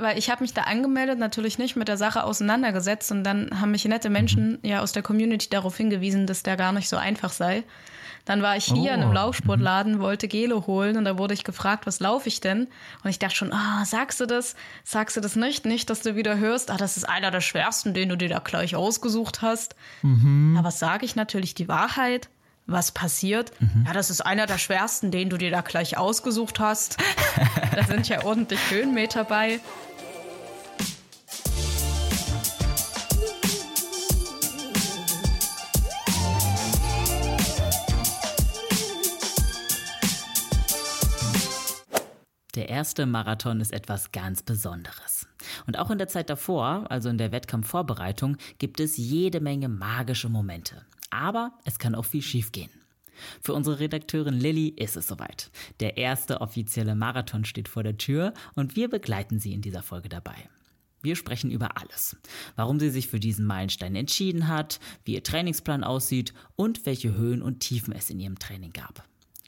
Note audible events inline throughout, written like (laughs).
weil ich habe mich da angemeldet, natürlich nicht mit der Sache auseinandergesetzt und dann haben mich nette Menschen mhm. ja aus der Community darauf hingewiesen, dass der gar nicht so einfach sei. Dann war ich hier oh. in einem oh, Laufsportladen, mhm. wollte Gelo holen und da wurde ich gefragt, was laufe ich denn? Und ich dachte schon, ah, sagst du das? Sagst du das nicht? Nicht, dass du wieder hörst, ah, das ist einer der schwersten, den du dir da gleich ausgesucht hast. Mhm. Was sage ich natürlich? Die Wahrheit. Was passiert? Mhm. Ja, das ist einer der schwersten, den du dir da gleich ausgesucht hast. (laughs) da sind ja ordentlich Höhenmeter bei. Der erste Marathon ist etwas ganz Besonderes. Und auch in der Zeit davor, also in der Wettkampfvorbereitung, gibt es jede Menge magische Momente. Aber es kann auch viel schiefgehen. Für unsere Redakteurin Lilly ist es soweit. Der erste offizielle Marathon steht vor der Tür und wir begleiten sie in dieser Folge dabei. Wir sprechen über alles. Warum sie sich für diesen Meilenstein entschieden hat, wie ihr Trainingsplan aussieht und welche Höhen und Tiefen es in ihrem Training gab.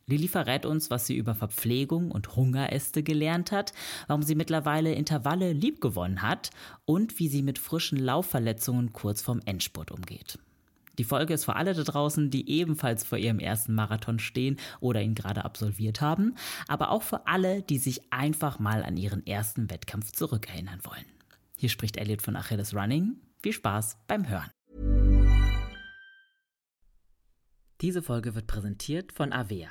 Lilly verrät uns, was sie über Verpflegung und Hungeräste gelernt hat, warum sie mittlerweile Intervalle liebgewonnen hat und wie sie mit frischen Laufverletzungen kurz vorm Endspurt umgeht. Die Folge ist für alle da draußen, die ebenfalls vor ihrem ersten Marathon stehen oder ihn gerade absolviert haben, aber auch für alle, die sich einfach mal an ihren ersten Wettkampf zurückerinnern wollen. Hier spricht Elliot von Achilles Running. Viel Spaß beim Hören. Diese Folge wird präsentiert von Avea.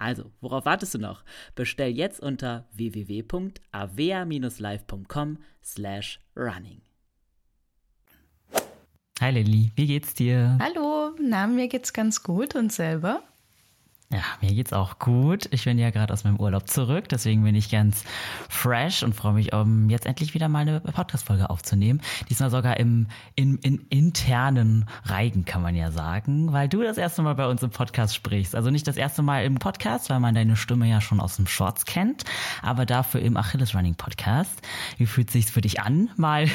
Also, worauf wartest du noch? Bestell jetzt unter www.avea-live.com slash running. Hi Lilly, wie geht's dir? Hallo, na, mir geht's ganz gut und selber? Ja, mir geht's auch gut. Ich bin ja gerade aus meinem Urlaub zurück, deswegen bin ich ganz fresh und freue mich, um jetzt endlich wieder mal eine Podcast-Folge aufzunehmen. Diesmal sogar im in, in internen Reigen, kann man ja sagen, weil du das erste Mal bei uns im Podcast sprichst. Also nicht das erste Mal im Podcast, weil man deine Stimme ja schon aus dem Shorts kennt, aber dafür im Achilles Running Podcast. Wie fühlt sich's für dich an, (laughs) mal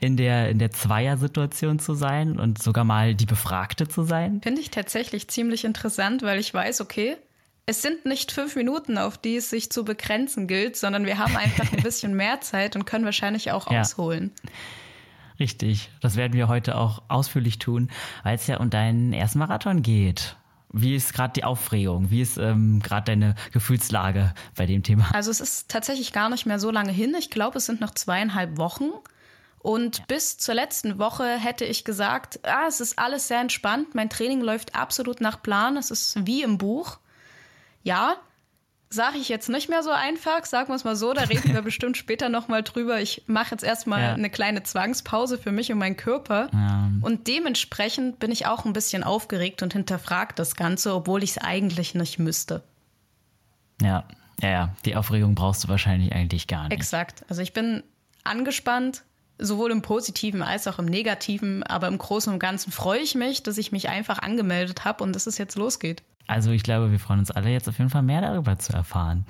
in der in der Zweier-Situation zu sein und sogar mal die Befragte zu sein? Finde ich tatsächlich ziemlich interessant, weil ich weiß, okay, es sind nicht fünf Minuten, auf die es sich zu begrenzen gilt, sondern wir haben einfach ein (laughs) bisschen mehr Zeit und können wahrscheinlich auch ja. ausholen. Richtig, das werden wir heute auch ausführlich tun, weil es ja um deinen ersten Marathon geht. Wie ist gerade die Aufregung? Wie ist ähm, gerade deine Gefühlslage bei dem Thema? Also es ist tatsächlich gar nicht mehr so lange hin. Ich glaube, es sind noch zweieinhalb Wochen. Und ja. bis zur letzten Woche hätte ich gesagt, ah, es ist alles sehr entspannt, mein Training läuft absolut nach Plan, es ist wie im Buch. Ja, sage ich jetzt nicht mehr so einfach, sagen wir es mal so, da reden wir (laughs) bestimmt später nochmal drüber. Ich mache jetzt erstmal ja. eine kleine Zwangspause für mich und meinen Körper. Ja. Und dementsprechend bin ich auch ein bisschen aufgeregt und hinterfragt das Ganze, obwohl ich es eigentlich nicht müsste. Ja, ja, ja, die Aufregung brauchst du wahrscheinlich eigentlich gar nicht. Exakt. Also ich bin angespannt, sowohl im Positiven als auch im Negativen. Aber im Großen und Ganzen freue ich mich, dass ich mich einfach angemeldet habe und dass es jetzt losgeht. Also ich glaube, wir freuen uns alle jetzt auf jeden Fall mehr darüber zu erfahren.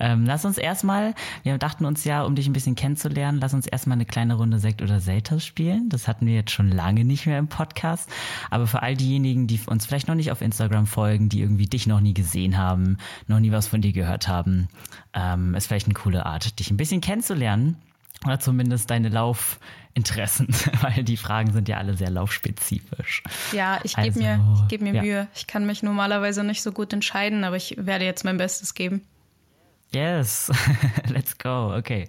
Ähm, lass uns erstmal, wir dachten uns ja, um dich ein bisschen kennenzulernen, lass uns erstmal eine kleine Runde Sekt oder Selters spielen. Das hatten wir jetzt schon lange nicht mehr im Podcast. Aber für all diejenigen, die uns vielleicht noch nicht auf Instagram folgen, die irgendwie dich noch nie gesehen haben, noch nie was von dir gehört haben, ähm, ist vielleicht eine coole Art, dich ein bisschen kennenzulernen. Oder zumindest deine Laufinteressen, (laughs) weil die Fragen sind ja alle sehr laufspezifisch. Ja, ich gebe also, mir, geb mir ja. Mühe. Ich kann mich normalerweise nicht so gut entscheiden, aber ich werde jetzt mein Bestes geben. Yes, (laughs) let's go. Okay.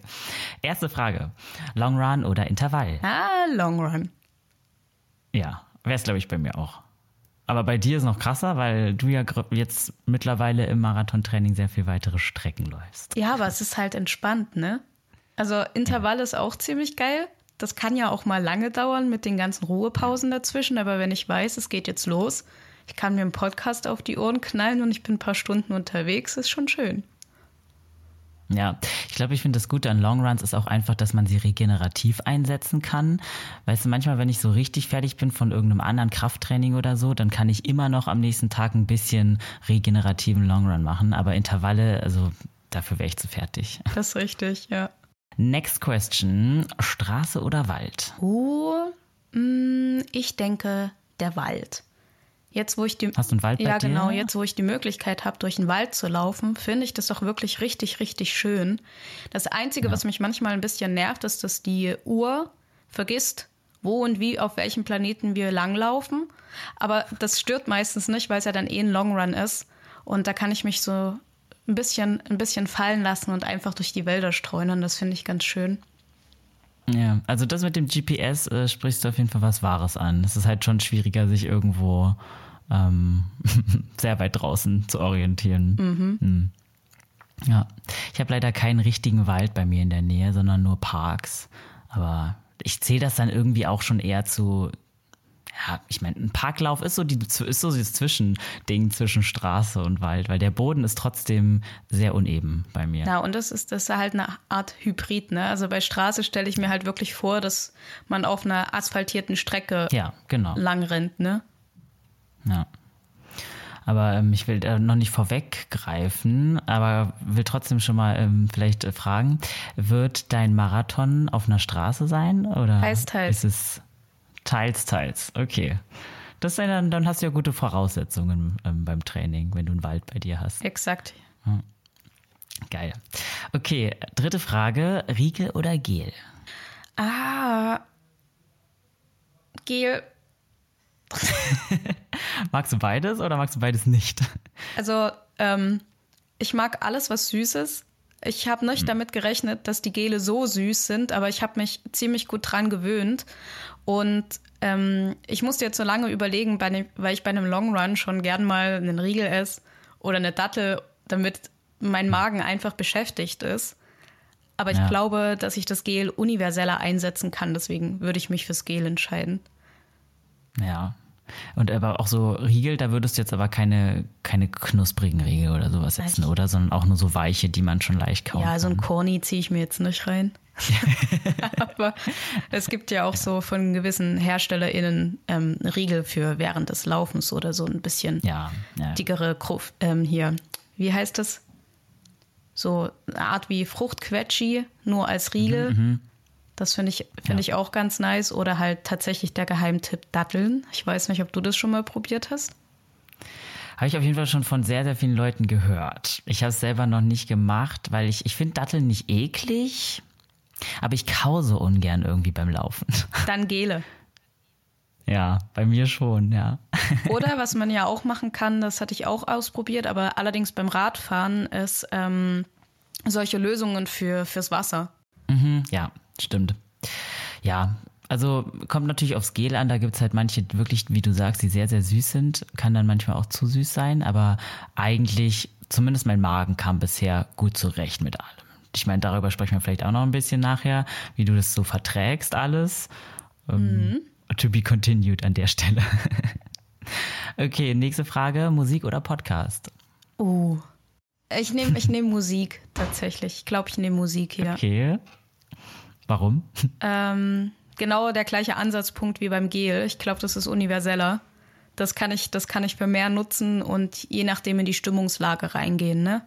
Erste Frage. Long Run oder Intervall? Ah, Long Run. Ja, wäre es, glaube ich, bei mir auch. Aber bei dir ist es noch krasser, weil du ja jetzt mittlerweile im Marathontraining sehr viel weitere Strecken läufst. Ja, aber es ist halt entspannt, ne? Also Intervall ist auch ziemlich geil. Das kann ja auch mal lange dauern mit den ganzen Ruhepausen dazwischen, aber wenn ich weiß, es geht jetzt los, ich kann mir einen Podcast auf die Ohren knallen und ich bin ein paar Stunden unterwegs, ist schon schön. Ja, ich glaube, ich finde das Gute an Longruns ist auch einfach, dass man sie regenerativ einsetzen kann. Weißt du, manchmal, wenn ich so richtig fertig bin von irgendeinem anderen Krafttraining oder so, dann kann ich immer noch am nächsten Tag ein bisschen regenerativen Longrun machen. Aber Intervalle, also dafür wäre ich zu fertig. Das ist richtig, ja. Next question: Straße oder Wald? Oh, mh, ich denke der Wald. Jetzt, wo ich die, Hast du einen Wald bei Ja, dir? genau. Jetzt, wo ich die Möglichkeit habe, durch den Wald zu laufen, finde ich das doch wirklich richtig, richtig schön. Das Einzige, ja. was mich manchmal ein bisschen nervt, ist, dass die Uhr vergisst, wo und wie auf welchem Planeten wir langlaufen. Aber das stört meistens nicht, weil es ja dann eh ein Long Run ist. Und da kann ich mich so ein bisschen, ein bisschen fallen lassen und einfach durch die Wälder streunern. Das finde ich ganz schön. Ja, also das mit dem GPS äh, sprichst du auf jeden Fall was Wahres an. Es ist halt schon schwieriger, sich irgendwo ähm, (laughs) sehr weit draußen zu orientieren. Mhm. Mhm. Ja, ich habe leider keinen richtigen Wald bei mir in der Nähe, sondern nur Parks. Aber ich zähle das dann irgendwie auch schon eher zu ja, ich meine, ein Parklauf ist so, die, ist so das Zwischending zwischen Straße und Wald, weil der Boden ist trotzdem sehr uneben bei mir. Ja, und das ist, das ist halt eine Art Hybrid, ne? Also bei Straße stelle ich mir halt wirklich vor, dass man auf einer asphaltierten Strecke ja, genau. lang rennt, ne? Ja. Aber ähm, ich will äh, noch nicht vorweggreifen, aber will trotzdem schon mal ähm, vielleicht äh, fragen, wird dein Marathon auf einer Straße sein? Oder heißt, teils. ist es Teils, teils. Okay. Das dann, dann hast du ja gute Voraussetzungen ähm, beim Training, wenn du einen Wald bei dir hast. Exakt. Hm. Geil. Okay, dritte Frage: Riegel oder Gel? Ah, Gel. (laughs) magst du beides oder magst du beides nicht? Also, ähm, ich mag alles, was süß ist. Ich habe nicht hm. damit gerechnet, dass die Gele so süß sind, aber ich habe mich ziemlich gut dran gewöhnt. Und ähm, ich musste jetzt so lange überlegen, ne, weil ich bei einem Long Run schon gern mal einen Riegel esse oder eine Dattel, damit mein. Magen einfach beschäftigt ist. Aber ich ja. glaube, dass ich das Gel universeller einsetzen kann. Deswegen würde ich mich fürs Gel entscheiden. Ja, und aber auch so Riegel, da würdest du jetzt aber keine, keine knusprigen Riegel oder sowas setzen, oder? Sondern auch nur so weiche, die man schon leicht kann. Ja, so ein Corny ziehe ich mir jetzt nicht rein. (laughs) aber es gibt ja auch so von gewissen HerstellerInnen ähm, Riegel für während des Laufens oder so ein bisschen ja, ja. dickere Kruf, ähm, hier. Wie heißt das? So eine Art wie Fruchtquetschi, nur als Riegel. Mhm, mhm. Das finde ich, find ja. ich auch ganz nice. Oder halt tatsächlich der Geheimtipp Datteln. Ich weiß nicht, ob du das schon mal probiert hast. Habe ich auf jeden Fall schon von sehr, sehr vielen Leuten gehört. Ich habe es selber noch nicht gemacht, weil ich, ich finde Datteln nicht eklig, aber ich kau so ungern irgendwie beim Laufen. (laughs) Dann Gele. Ja, bei mir schon, ja. (laughs) Oder was man ja auch machen kann, das hatte ich auch ausprobiert, aber allerdings beim Radfahren, ist ähm, solche Lösungen für, fürs Wasser. Mhm, ja, Stimmt. Ja, also kommt natürlich aufs Gel an. Da gibt es halt manche wirklich, wie du sagst, die sehr, sehr süß sind. Kann dann manchmal auch zu süß sein. Aber eigentlich, zumindest mein Magen kam bisher gut zurecht mit allem. Ich meine, darüber sprechen wir vielleicht auch noch ein bisschen nachher, wie du das so verträgst alles. Ähm, mhm. to be continued an der Stelle. (laughs) okay, nächste Frage. Musik oder Podcast? Oh. Ich nehme ich nehm Musik tatsächlich. Ich glaube, ich nehme Musik hier. Okay. Warum? Ähm, genau der gleiche Ansatzpunkt wie beim Gel. Ich glaube, das ist universeller. Das kann ich, das kann ich für mehr nutzen und je nachdem in die Stimmungslage reingehen, ne?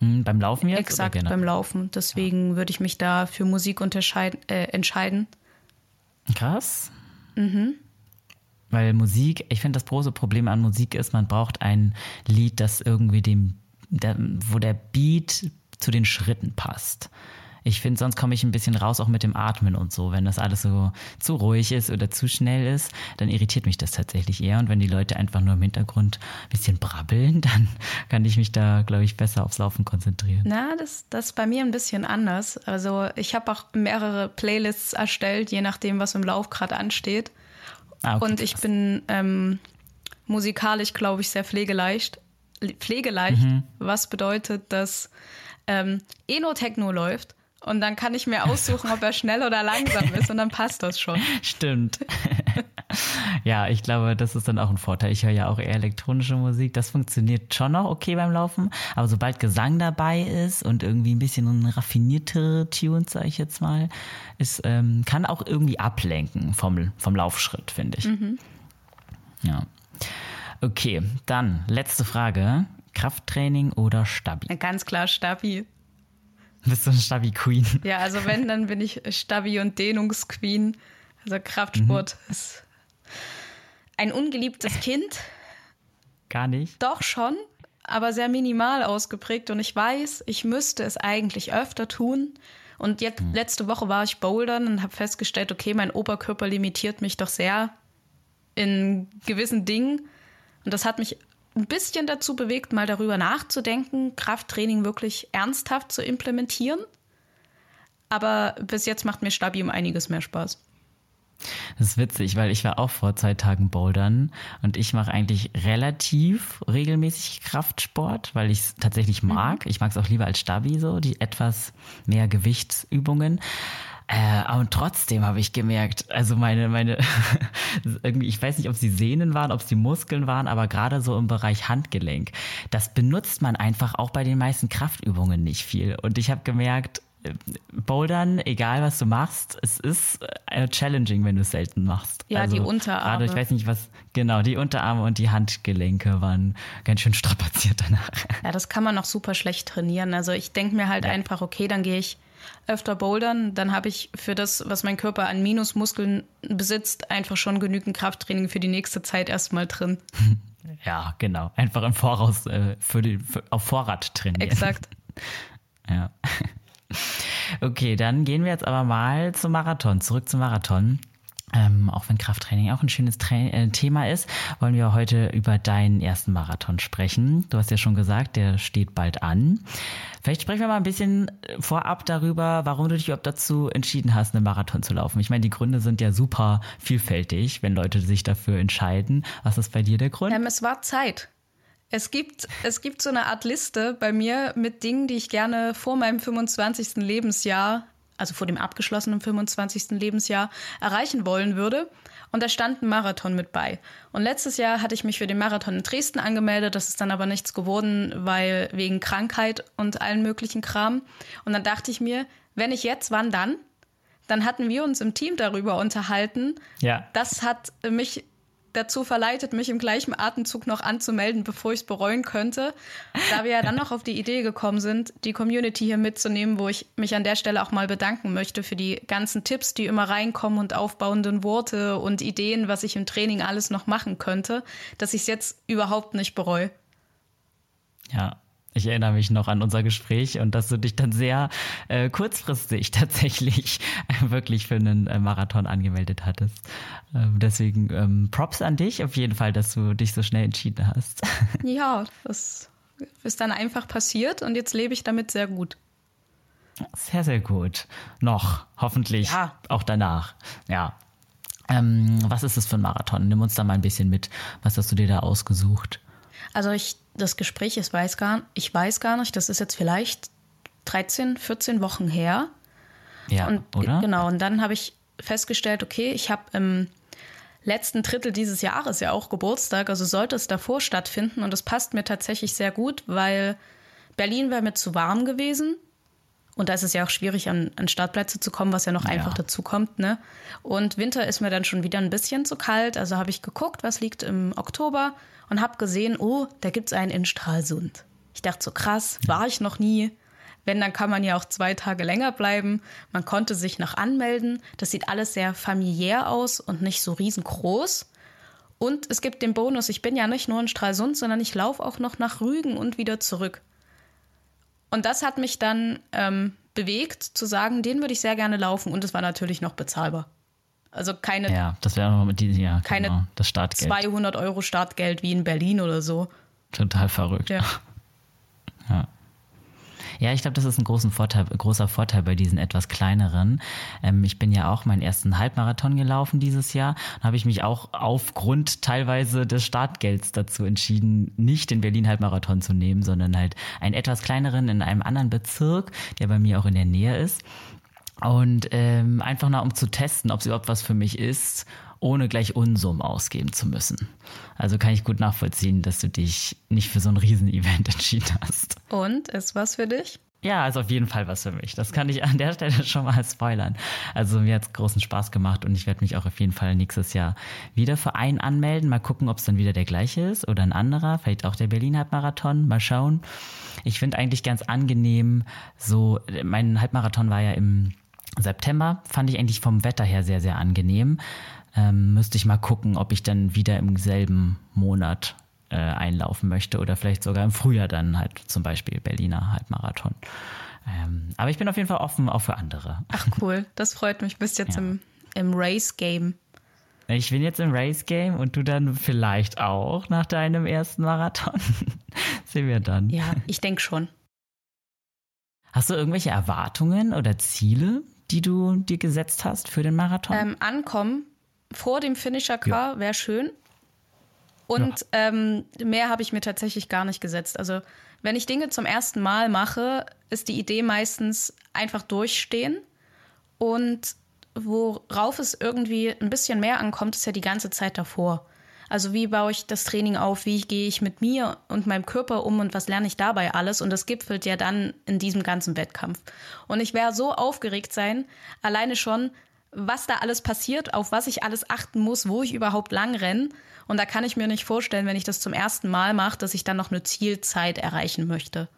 Hm, beim Laufen jetzt? Exakt, beim Laufen. Deswegen ja. würde ich mich da für Musik äh, entscheiden. Krass. Mhm. Weil Musik, ich finde, das große Problem an Musik ist, man braucht ein Lied, das irgendwie dem, der, wo der Beat zu den Schritten passt Ich finde, sonst komme ich ein bisschen raus auch mit dem Atmen und so. Wenn das alles so zu ruhig ist oder zu schnell ist, dann irritiert mich das tatsächlich eher. Und wenn die Leute einfach nur im Hintergrund ein bisschen brabbeln, (laughs) dann kann ich mich da, glaube ich, besser aufs Laufen konzentrieren. Na, das, das ist bei mir ein bisschen anders. Also ich habe auch mehrere Playlists erstellt, je nachdem, was im Lauf gerade ansteht. Ah, okay, und ich krass. bin ähm, musikalisch, glaube ich, sehr pflegeleicht. Pflegeleicht, mhm. was bedeutet, dass ähm, Eno-Techno läuft und dann kann ich mir aussuchen, ob er schnell oder langsam ist und dann passt das schon. (laughs) Stimmt. (laughs) ja, ich glaube, das ist dann auch ein Vorteil. Ich höre ja auch eher elektronische Musik. Das funktioniert schon noch okay beim Laufen. Aber sobald Gesang dabei ist und irgendwie ein bisschen raffiniertere Tunes, sage ich jetzt mal, ist, ähm, kann auch irgendwie ablenken vom, vom Laufschritt, finde ich. Mhm. Ja. Okay, dann letzte Frage. Krafttraining oder Stabi? Ganz klar Stabi. Bist du eine Stabi-Queen? Ja, also wenn, dann bin ich Stabi- und Dehnungsqueen. Also Kraftsport mhm. ist ein ungeliebtes Kind. Gar nicht? Doch schon, aber sehr minimal ausgeprägt. Und ich weiß, ich müsste es eigentlich öfter tun. Und jetzt, mhm. letzte Woche war ich bouldern und habe festgestellt, okay, mein Oberkörper limitiert mich doch sehr in gewissen Dingen. Und das hat mich ein bisschen dazu bewegt, mal darüber nachzudenken, Krafttraining wirklich ernsthaft zu implementieren. Aber bis jetzt macht mir Stabi um einiges mehr Spaß. Das ist witzig, weil ich war auch vor zwei Tagen bouldern und ich mache eigentlich relativ regelmäßig Kraftsport, weil ich es tatsächlich mhm. mag. Mhm. Ich mag es auch lieber als Stabi, so die etwas mehr Gewichtsübungen. Äh, und trotzdem habe ich gemerkt, also meine, meine, (laughs) irgendwie, ich weiß nicht, ob sie Sehnen waren, ob sie Muskeln waren, aber gerade so im Bereich Handgelenk, das benutzt man einfach auch bei den meisten Kraftübungen nicht viel. Und ich habe gemerkt, äh, Bouldern, egal was du machst, es ist äh, challenging, wenn du es selten machst. Ja, also, die Unterarme. Gerade, ich weiß nicht, was, genau, die Unterarme und die Handgelenke waren ganz schön strapaziert danach. Ja, das kann man noch super schlecht trainieren. Also ich denke mir halt ja. einfach, okay, dann gehe ich öfter bouldern, dann habe ich für das, was mein Körper an Minusmuskeln besitzt, einfach schon genügend Krafttraining für die nächste Zeit erstmal drin. (laughs) Ja, genau. Einfach im Voraus äh, für die, für, auf Vorrat trainieren. Exakt. ja. (laughs) Okay, dann gehen wir jetzt aber mal zum Marathon, zurück zum Marathon. Ähm, auch wenn Krafttraining auch ein schönes Tra äh, Thema ist, wollen wir heute über deinen ersten Marathon sprechen. Du hast ja schon gesagt, der steht bald an. Vielleicht sprechen wir mal ein bisschen vorab darüber, warum du dich überhaupt dazu entschieden hast, einen Marathon zu laufen. Ich meine, die Gründe sind ja super vielfältig, wenn Leute sich dafür entscheiden. Was ist bei dir der Grund? Ähm, es war Zeit. Es gibt, es gibt so eine Art Liste bei mir mit Dingen, die ich gerne vor meinem 25. Lebensjahr also vor dem abgeschlossenen 25. Lebensjahr, erreichen wollen würde. Und da stand ein Marathon mit bei. Und letztes Jahr hatte ich mich für den Marathon in Dresden angemeldet. Das ist dann aber nichts geworden, weil wegen Krankheit und allen möglichen Kram. Und dann dachte ich mir, wenn ich jetzt, wann dann? Dann hatten wir uns im Team darüber unterhalten. Ja. Das hat mich dazu verleitet, mich im gleichen Atemzug noch anzumelden, bevor ich es bereuen könnte. Da wir ja dann noch auf die Idee gekommen sind, die Community hier mitzunehmen, wo ich mich an der Stelle auch mal bedanken möchte für die ganzen Tipps, die immer reinkommen und aufbauenden Worte und Ideen, was ich im Training alles noch machen könnte, dass ich es jetzt überhaupt nicht bereue. Ja, ich erinnere mich noch an unser Gespräch und dass du dich dann sehr äh, kurzfristig (laughs) tatsächlich äh, wirklich für einen äh, Marathon angemeldet hattest. Ähm, deswegen ähm, Props an dich auf jeden Fall, dass du dich so schnell entschieden hast. (laughs) Ja, das ist dann einfach passiert und jetzt lebe ich damit sehr gut. Sehr, sehr gut. Noch, hoffentlich ja. auch danach. Ja. Ähm, was ist es für ein Marathon? Nimm uns da mal ein bisschen mit. Was hast du dir da ausgesucht? Also ich, das Gespräch ist weiß gar, ich weiß gar nicht, das ist jetzt vielleicht 13, 14 Wochen her. Ja, und, oder? Genau, und dann habe ich festgestellt, okay, ich habe im letzten Drittel dieses Jahres ja auch Geburtstag, also sollte es davor stattfinden und das passt mir tatsächlich sehr gut, weil Berlin wäre mir zu warm gewesen. Und da ist es ja auch schwierig, an, an Startplätze zu kommen, was ja noch ja. einfach dazu kommt. Ne? Und Winter ist mir dann schon wieder ein bisschen zu kalt. Also habe ich geguckt, was liegt im Oktober und habe gesehen, oh, da gibt es einen in Stralsund. Ich dachte so, krass, war ich noch nie. Wenn, dann kann man ja auch zwei Tage länger bleiben. Man konnte sich noch anmelden. Das sieht alles sehr familiär aus und nicht so riesengroß. Und es gibt den Bonus, ich bin ja nicht nur in Stralsund, sondern ich laufe auch noch nach Rügen und wieder zurück. Und das hat mich dann ähm, bewegt, zu sagen, den würde ich sehr gerne laufen und es war natürlich noch bezahlbar. Also keine, Ja, das wäre nochmal mit die, ja, keine genau, das Startgeld. 200 Euro Startgeld wie in Berlin oder so. Total verrückt. Ja. (laughs) Ja, ich glaube, das ist ein großen Vorteil, großer Vorteil bei diesen etwas kleineren. Ähm, ich bin ja auch meinen ersten Halbmarathon gelaufen dieses Jahr. Da habe ich mich auch aufgrund teilweise des Startgelds dazu entschieden, nicht den Berlin-Halbmarathon zu nehmen, sondern halt einen etwas kleineren in einem anderen Bezirk, der bei mir auch in der Nähe ist. Und ähm, einfach nur, um zu testen, ob es überhaupt was für mich ist, ohne gleich Unsummen ausgeben zu müssen. Also kann ich gut nachvollziehen, dass du dich nicht für so ein Riesenevent (laughs) entschieden hast. Und ist was für dich? Ja, ist auf jeden Fall was für mich. Das kann ich an der Stelle (laughs) schon mal spoilern. Also mir hat's großen Spaß gemacht und ich werde mich auch auf jeden Fall nächstes Jahr wieder für einen anmelden. Mal gucken, ob es dann wieder der gleiche ist oder ein anderer. Vielleicht auch der Berlin Halbmarathon. Mal schauen. Ich finde eigentlich ganz angenehm, so, mein Halbmarathon war ja im September, fand ich eigentlich vom Wetter her sehr, sehr angenehm. Ähm, müsste ich mal gucken, ob ich dann wieder im selben Monat äh, einlaufen möchte oder vielleicht sogar im Frühjahr dann halt zum Beispiel Berliner Halbmarathon. Ähm, aber ich bin auf jeden Fall offen auch für andere. Ach cool, das freut mich. Bist jetzt Ja. im, im Race-Game. Ich bin jetzt im Race Game und du dann vielleicht auch nach deinem ersten Marathon. (laughs) Sehen wir dann. Ja, ich denke schon. Hast du irgendwelche Erwartungen oder Ziele, die du dir gesetzt hast für den Marathon? Ähm, ankommen vor dem Finisher Car wäre schön. Und ähm, mehr habe ich mir tatsächlich gar nicht gesetzt. Also wenn ich Dinge zum ersten Mal mache, ist die Idee meistens einfach durchstehen. Und worauf es irgendwie ein bisschen mehr ankommt, ist ja die ganze Zeit davor. Also wie baue ich das Training auf, wie gehe ich mit mir und meinem Körper um und was lerne ich dabei alles. Und das gipfelt ja dann in diesem ganzen Wettkampf. Und ich werde so aufgeregt sein, alleine schon, was da alles passiert, auf was ich alles achten muss, wo ich überhaupt lang renne. Und da kann ich mir nicht vorstellen, wenn ich das zum ersten Mal mache, dass ich dann noch eine Zielzeit erreichen möchte.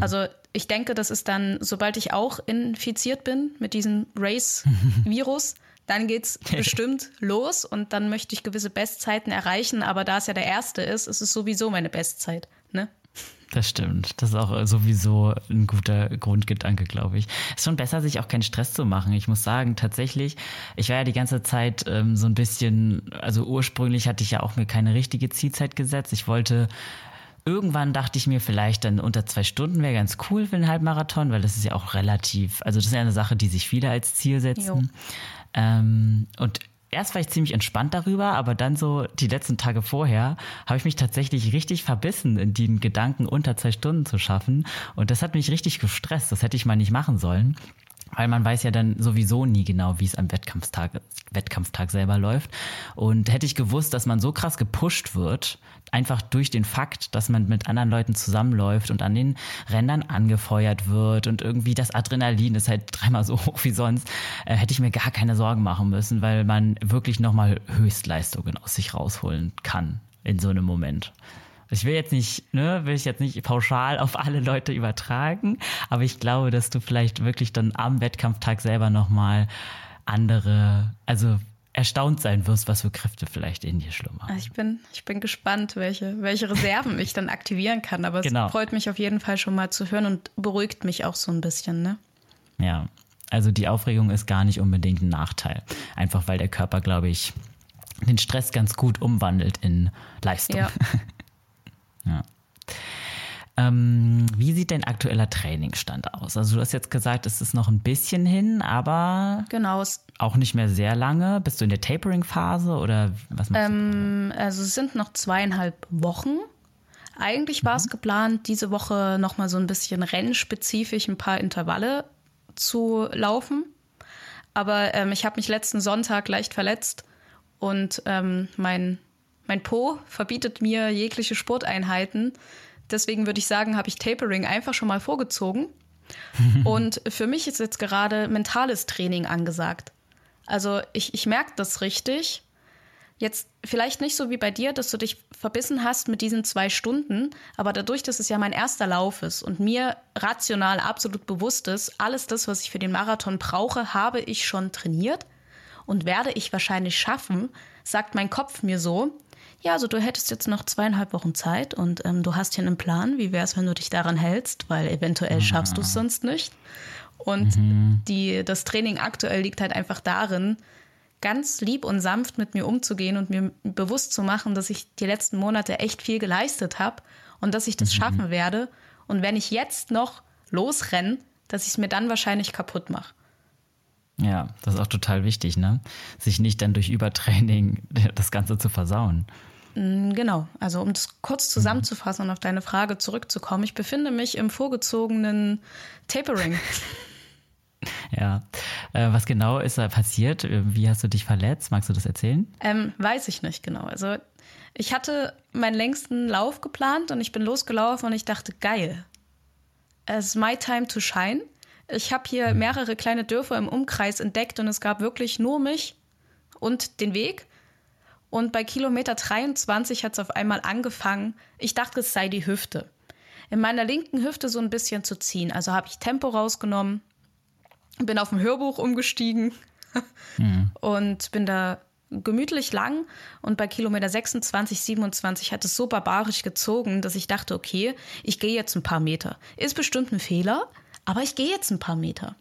Also ich denke, das ist dann, sobald ich auch infiziert bin mit diesem Race-Virus, (laughs) dann geht's bestimmt los und dann möchte ich gewisse Bestzeiten erreichen. Aber da es ja der erste ist, ist es sowieso meine Bestzeit. Das stimmt. Das ist auch sowieso ein guter Grundgedanke, glaube ich. Ist schon besser, sich auch keinen Stress zu machen. Ich muss sagen, tatsächlich, ich war ja die ganze Zeit ähm, so ein bisschen, also ursprünglich hatte ich ja auch mir keine richtige Zielzeit gesetzt. Ich wollte Irgendwann dachte ich mir vielleicht dann unter zwei Stunden wäre ganz cool für einen Halbmarathon, weil das ist ja auch relativ, also das ist ja eine Sache, die sich viele als Ziel setzen. Ähm, und erst war ich ziemlich entspannt darüber, aber dann so die letzten Tage vorher habe ich mich tatsächlich richtig verbissen, in den Gedanken unter zwei Stunden zu schaffen. Und das hat mich richtig gestresst. Das hätte ich mal nicht machen sollen. Weil man weiß ja dann sowieso nie genau, wie es am Wettkampftag, Wettkampftag selber läuft. Und hätte ich gewusst, dass man so krass gepusht wird, einfach durch den Fakt, dass man mit anderen Leuten zusammenläuft und an den Rändern angefeuert wird und irgendwie das Adrenalin ist halt dreimal so (laughs) hoch wie sonst, äh, hätte ich mir gar keine Sorgen machen müssen, weil man wirklich nochmal Höchstleistungen aus sich rausholen kann in so einem Moment. Ich will jetzt nicht, ne, will ich jetzt nicht pauschal auf alle Leute übertragen, aber ich glaube, dass du vielleicht wirklich dann am Wettkampftag selber nochmal andere, also erstaunt sein wirst, was für Kräfte vielleicht in dir schlummern. Ich bin, ich bin gespannt, welche, welche Reserven ich dann aktivieren kann. Aber Genau. es freut mich auf jeden Fall schon mal zu hören und beruhigt mich auch so ein bisschen. Ne? Ja, also die Aufregung ist gar nicht unbedingt ein Nachteil. Einfach weil der Körper, glaube ich, den Stress ganz gut umwandelt in Leistung. Ja. (laughs) Ja. Ähm, wie sieht dein aktueller Trainingsstand aus? Also du hast jetzt gesagt, es ist noch ein bisschen hin, aber Genau. Auch nicht mehr sehr lange. Bist du in der Tapering-Phase oder was machst du? ähm, also es sind noch zweieinhalb Wochen. Eigentlich war es geplant, diese Woche noch mal so ein bisschen rennspezifisch ein paar Intervalle zu laufen. Aber ähm, ich habe mich letzten Sonntag leicht verletzt und ähm, mein, mein Po verbietet mir jegliche Sporteinheiten. Deswegen würde ich sagen, habe ich Tapering einfach schon mal vorgezogen. (laughs) und für mich ist jetzt gerade mentales Training angesagt. Also ich, ich merke das richtig. Jetzt vielleicht nicht so wie bei dir, dass du dich verbissen hast mit diesen zwei Stunden, aber dadurch, dass es ja mein erster Lauf ist und mir rational absolut bewusst ist, alles das, was ich für den Marathon brauche, habe ich schon trainiert und werde ich wahrscheinlich schaffen, sagt mein Kopf mir so, ja, also du hättest jetzt noch zweieinhalb Wochen Zeit und ähm, du hast hier einen Plan. Wie wäre es, wenn du dich daran hältst? Weil eventuell schaffst du es sonst nicht. Und mhm. die, das Training aktuell liegt halt einfach darin, ganz lieb und sanft mit mir umzugehen und mir bewusst zu machen, dass ich die letzten Monate echt viel geleistet habe und dass ich das mhm. schaffen werde. Und wenn ich jetzt noch losrenne, dass ich es mir dann wahrscheinlich kaputt mache. Ja, das ist auch total wichtig, ne? Sich nicht dann durch Übertraining (laughs) das Ganze zu versauen. Mm, genau, also um das kurz zusammenzufassen und auf deine Frage zurückzukommen, ich befinde mich im vorgezogenen Tapering. (laughs) Ja, äh, was genau ist da passiert? Wie hast du dich verletzt? Magst du das erzählen? Ähm, weiß ich nicht genau. Also ich hatte meinen längsten Lauf geplant und ich bin losgelaufen und ich dachte, geil, es ist my time to shine. Ich habe hier mehrere kleine Dörfer im Umkreis entdeckt und es gab wirklich nur mich und den Weg. Und bei Kilometer 23 hat es auf einmal angefangen. Ich dachte, es sei die Hüfte. In meiner linken Hüfte so ein bisschen zu ziehen. Also habe ich Tempo rausgenommen, bin auf ein Hörbuch umgestiegen mhm. (laughs) und bin da gemütlich lang und bei Kilometer 26, 27 hat es so barbarisch gezogen, dass ich dachte, okay, ich gehe jetzt ein paar Meter. Ist bestimmt ein Fehler, aber ich gehe jetzt ein paar Meter.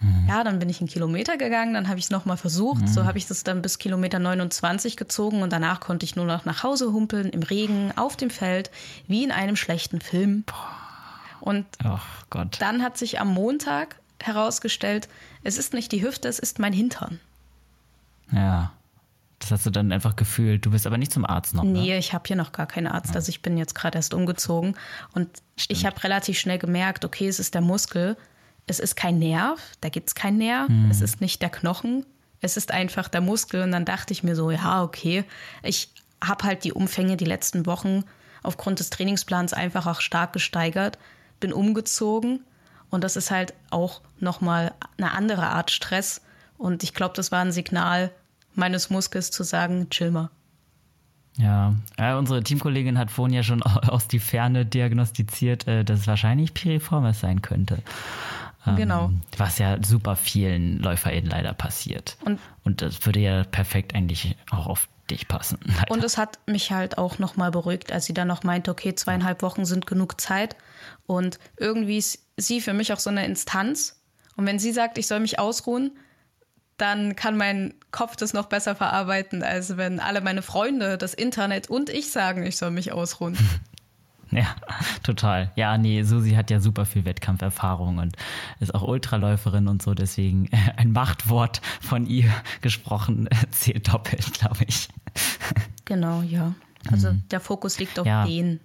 Mhm. Ja, dann bin ich einen Kilometer gegangen, dann habe ich es nochmal versucht. Mhm. So habe ich das dann bis Kilometer 29 gezogen und danach konnte ich nur noch nach Hause humpeln, im Regen, auf dem Feld, wie in einem schlechten Film. Und dann hat sich am Montag herausgestellt, es ist nicht die Hüfte, es ist mein Hintern. Ja. Das hast du dann einfach gefühlt. Du bist aber nicht zum Arzt noch. Ne? Nee, ich habe hier noch gar keinen Arzt. Also ich bin jetzt gerade erst umgezogen und Stimmt. ich habe relativ schnell gemerkt, okay, es ist der Muskel. Es ist kein Nerv, da gibt es keinen Nerv. Hm. Es ist nicht der Knochen. Es ist einfach der Muskel. Und dann dachte ich mir so, ja, okay. Ich habe halt die Umfänge die letzten Wochen aufgrund des Trainingsplans einfach auch stark gesteigert. Bin umgezogen und das ist halt auch nochmal eine andere Art Stress. Und ich glaube, das war ein Signal meines Muskels zu sagen, chill mal. Ja, ja unsere Teamkollegin hat vorhin ja schon (laughs) aus die Ferne diagnostiziert, äh, dass es wahrscheinlich Piriformis sein könnte. Ähm, genau. Was ja super vielen LäuferInnen leider passiert. Und, und das würde ja perfekt eigentlich auch auf dich passen. (laughs) Leider. Und es hat mich halt auch nochmal beruhigt, als sie dann noch meinte, okay, zweieinhalb Wochen sind genug Zeit. Und irgendwie ist sie für mich auch so eine Instanz. Und wenn sie sagt, ich soll mich ausruhen, dann kann mein Kopf das noch besser verarbeiten, als wenn alle meine Freunde, das Internet und ich sagen, ich soll mich ausruhen. (laughs) Ja, total. Ja, nee, Susi hat ja super viel Wettkampferfahrung und ist auch Ultraläuferin und so, deswegen ein Machtwort von ihr gesprochen zählt doppelt, glaube ich. Genau, ja. Also mhm. der Fokus liegt auf ja. den.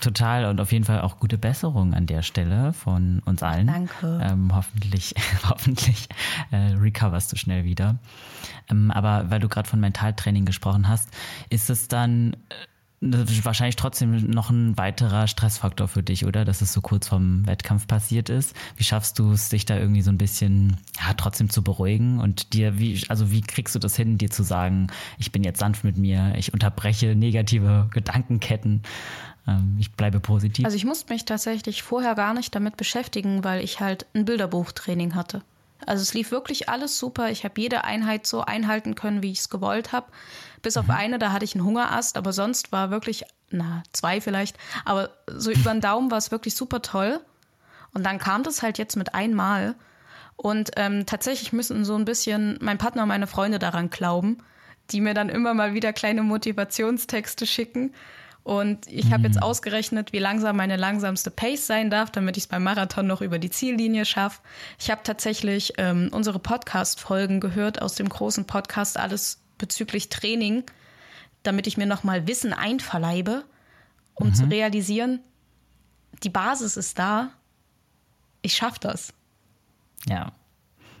Total und auf jeden Fall auch gute Besserung an der Stelle von uns allen. Danke. Ähm, hoffentlich, (laughs) hoffentlich äh, recoverst du schnell wieder. Ähm, aber weil du gerade von Mentaltraining gesprochen hast, ist es dann äh, wahrscheinlich trotzdem noch ein weiterer Stressfaktor für dich, oder? Dass es so kurz vorm Wettkampf passiert ist. Wie schaffst du es, dich da irgendwie so ein bisschen, ja, trotzdem zu beruhigen und dir, wie, also wie kriegst du das hin, dir zu sagen, ich bin jetzt sanft mit mir, ich unterbreche negative Gedankenketten, ähm, ich bleibe positiv? Also ich musste mich tatsächlich vorher gar nicht damit beschäftigen, weil ich halt ein Bilderbuchtraining hatte. Also es lief wirklich alles super. Ich habe jede Einheit so einhalten können, wie ich es gewollt habe. Bis auf mhm. eine, da hatte ich einen Hungerast, aber sonst war wirklich, na, zwei vielleicht, aber so über den Daumen war es wirklich super toll. Und dann kam das halt jetzt mit einmal. Und ähm, tatsächlich müssen so ein bisschen mein Partner und meine Freunde daran glauben, die mir dann immer mal wieder kleine Motivationstexte schicken. Und ich habe jetzt mhm. ausgerechnet, wie langsam meine langsamste Pace sein darf, damit ich es beim Marathon noch über die Ziellinie schaffe. Ich habe tatsächlich ähm, unsere Podcast-Folgen gehört aus dem großen Podcast Alles bezüglich Training, damit ich mir nochmal Wissen einverleibe, um mhm. zu realisieren, die Basis ist da, ich schaffe das. Ja,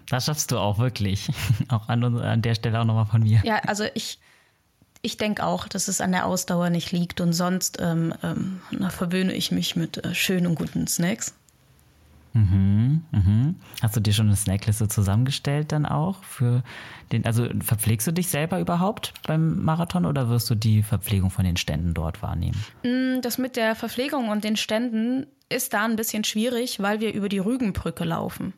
das schaffst du auch wirklich. (laughs) auch an, an der Stelle auch nochmal von mir. Ja, also ich, ich denke auch, dass es an der Ausdauer nicht liegt und sonst ähm, ähm, verwöhne ich mich mit äh, schönen und guten Snacks. Mhm, mhm. Hast du dir schon eine Snackliste zusammengestellt dann auch für den, also verpflegst du dich selber überhaupt beim Marathon oder wirst du die Verpflegung von den Ständen dort wahrnehmen? Mm, das mit der Verpflegung und den Ständen ist da ein bisschen schwierig, weil wir über die Rügenbrücke laufen.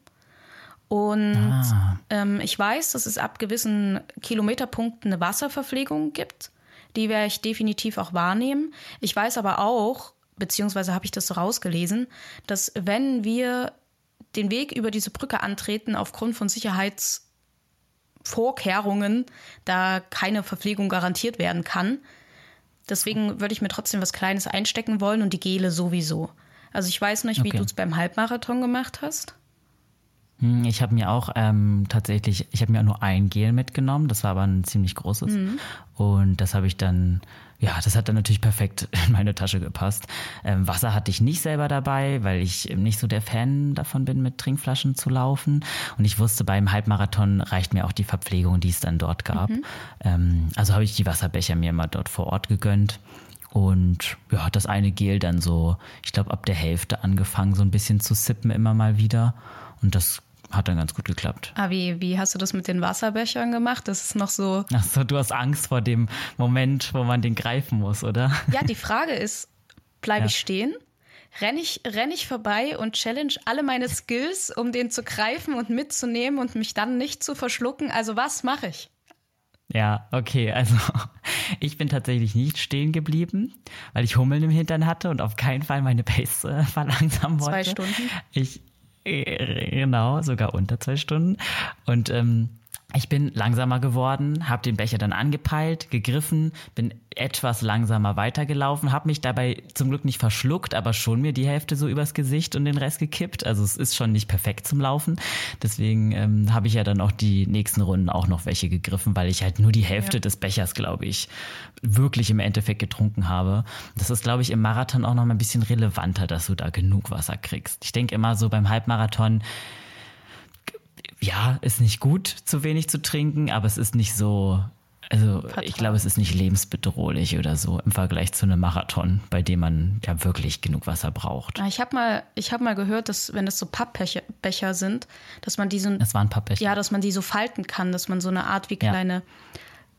Und ah. ähm, ich weiß, dass es ab gewissen Kilometerpunkten eine Wasserverpflegung gibt. Die werde ich definitiv auch wahrnehmen. Ich weiß aber auch, beziehungsweise habe ich das so rausgelesen, dass wenn wir den Weg über diese Brücke antreten aufgrund von Sicherheitsvorkehrungen, da keine Verpflegung garantiert werden kann. Deswegen würde ich mir trotzdem was Kleines einstecken wollen und die Gele sowieso. Also ich weiß nicht, wie okay. du es beim Halbmarathon gemacht hast. Hm, ich habe mir auch ähm, tatsächlich, ich habe mir nur ein Gel mitgenommen, das war aber ein ziemlich großes. Mhm. Und das habe ich dann, ja, das hat dann natürlich perfekt (laughs) in meine Tasche gepasst. Ähm, Wasser hatte ich nicht selber dabei, weil ich nicht so der Fan davon bin, mit Trinkflaschen zu laufen. Und ich wusste, beim Halbmarathon reicht mir auch die Verpflegung, die es dann dort gab. Mhm. Ähm, also habe ich die Wasserbecher mir immer dort vor Ort gegönnt. Und ja, das eine Gel dann so, ich glaube, ab der Hälfte angefangen, so ein bisschen zu sippen immer mal wieder. Und das hat dann ganz gut geklappt. Ah, wie, wie hast du das mit den Wasserbechern gemacht? Das ist noch so. Achso, du hast Angst vor dem Moment, wo man den greifen muss, oder? Ja, die Frage ist, bleibe ja. ich stehen? Renne ich, renn ich vorbei und challenge alle meine Skills, um den zu greifen und mitzunehmen und mich dann nicht zu verschlucken? Also was mache ich? Ja, okay, also (laughs) ich bin tatsächlich nicht stehen geblieben, weil ich Hummeln im Hintern hatte und auf keinen Fall meine Pace äh, verlangsamen wollte. Zwei Stunden? Ich, genau, sogar unter zwei Stunden. Und ähm, ich bin langsamer geworden, habe den Becher dann angepeilt, gegriffen, bin etwas langsamer weitergelaufen, habe mich dabei zum Glück nicht verschluckt, aber schon mir die Hälfte so übers Gesicht und den Rest gekippt. Also es ist schon nicht perfekt zum Laufen. Deswegen ähm, habe ich ja dann auch die nächsten Runden auch noch welche gegriffen, weil ich halt nur die Hälfte ja. des Bechers, glaube ich, wirklich im Endeffekt getrunken habe. Das ist, glaube ich, im Marathon auch noch mal ein bisschen relevanter, dass du da genug Wasser kriegst. Ich denke immer so beim Halbmarathon, ja, ist nicht gut, zu wenig zu trinken, aber es ist nicht so, also Fatal. ich glaube, es ist nicht lebensbedrohlich oder so im Vergleich zu einem Marathon, bei dem man ja wirklich genug Wasser braucht. Ich habe mal, ich mal gehört, dass wenn es so Pappbecher sind, dass man die so, das waren Pappbecher. Ja, dass man die so falten kann, dass man so eine Art wie kleine ja.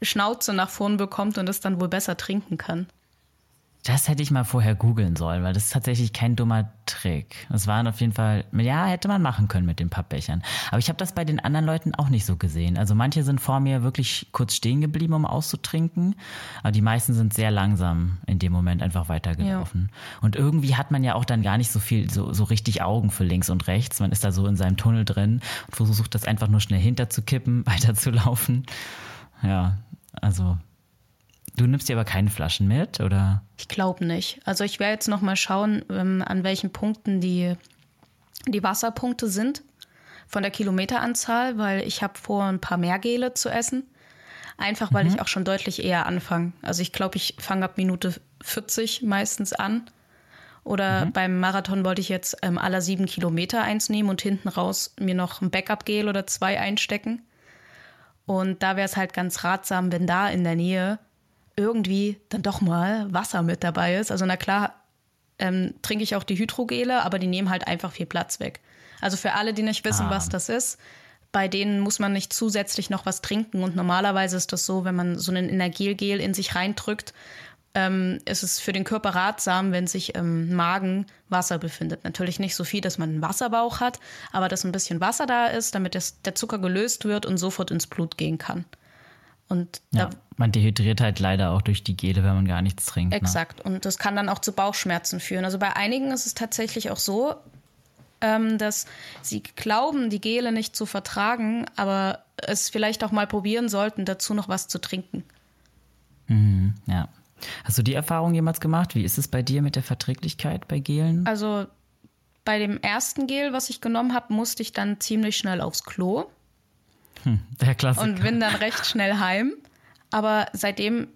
Schnauze nach vorn bekommt und das dann wohl besser trinken kann. Das hätte ich mal vorher googeln sollen, weil das ist tatsächlich kein dummer Trick. Das waren auf jeden Fall, ja, hätte man machen können mit den Pappbechern. Aber ich habe das bei den anderen Leuten auch nicht so gesehen. Also manche sind vor mir wirklich kurz stehen geblieben, um auszutrinken, aber die meisten sind sehr langsam in dem Moment einfach weitergelaufen. Ja. Und irgendwie hat man ja auch dann gar nicht so viel, so, so richtig Augen für links und rechts. Man ist da so in seinem Tunnel drin und versucht das einfach nur schnell hinterzukippen, (laughs) weiterzulaufen. Ja, also Du nimmst dir aber keine Flaschen mit, oder? Ich glaube nicht. Also ich werde jetzt noch mal schauen, ähm, an welchen Punkten die, die Wasserpunkte sind von der Kilometeranzahl, weil ich habe vor, ein paar mehr Gele zu essen. Einfach, weil mhm. ich auch schon deutlich eher anfange. Also ich glaube, ich fange ab Minute 40 meistens an. Oder mhm. beim Marathon wollte ich jetzt ähm, aller sieben Kilometer eins nehmen und hinten raus mir noch ein Backup-Gel oder zwei einstecken. Und da wäre es halt ganz ratsam, wenn da in der Nähe irgendwie dann doch mal Wasser mit dabei ist. Also na klar, ähm, trinke ich auch die Hydrogele, aber die nehmen halt einfach viel Platz weg. Also für alle, die nicht wissen, ah. was das ist, bei denen muss man nicht zusätzlich noch was trinken. Und normalerweise ist das so, wenn man so ein Energiegel in sich reindrückt, ähm, ist es für den Körper ratsam, wenn sich im Magen Wasser befindet. Natürlich nicht so viel, dass man einen Wasserbauch hat, aber dass ein bisschen Wasser da ist, damit das, der Zucker gelöst wird und sofort ins Blut gehen kann. Und ja, man dehydriert halt leider auch durch die Gele, wenn man gar nichts trinkt. Ne? Exakt. Ne? Und das kann dann auch zu Bauchschmerzen führen. Also bei einigen ist es tatsächlich auch so, ähm, dass sie glauben, die Gele nicht zu vertragen, aber es vielleicht auch mal probieren sollten, dazu noch was zu trinken. Mhm, ja. Hast du die Erfahrung jemals gemacht? Wie ist es bei dir mit der Verträglichkeit bei Gelen? Also bei dem ersten Gel, was ich genommen habe, musste ich dann ziemlich schnell aufs Klo. Hm, der Klassiker. Und bin dann recht schnell heim. Aber seitdem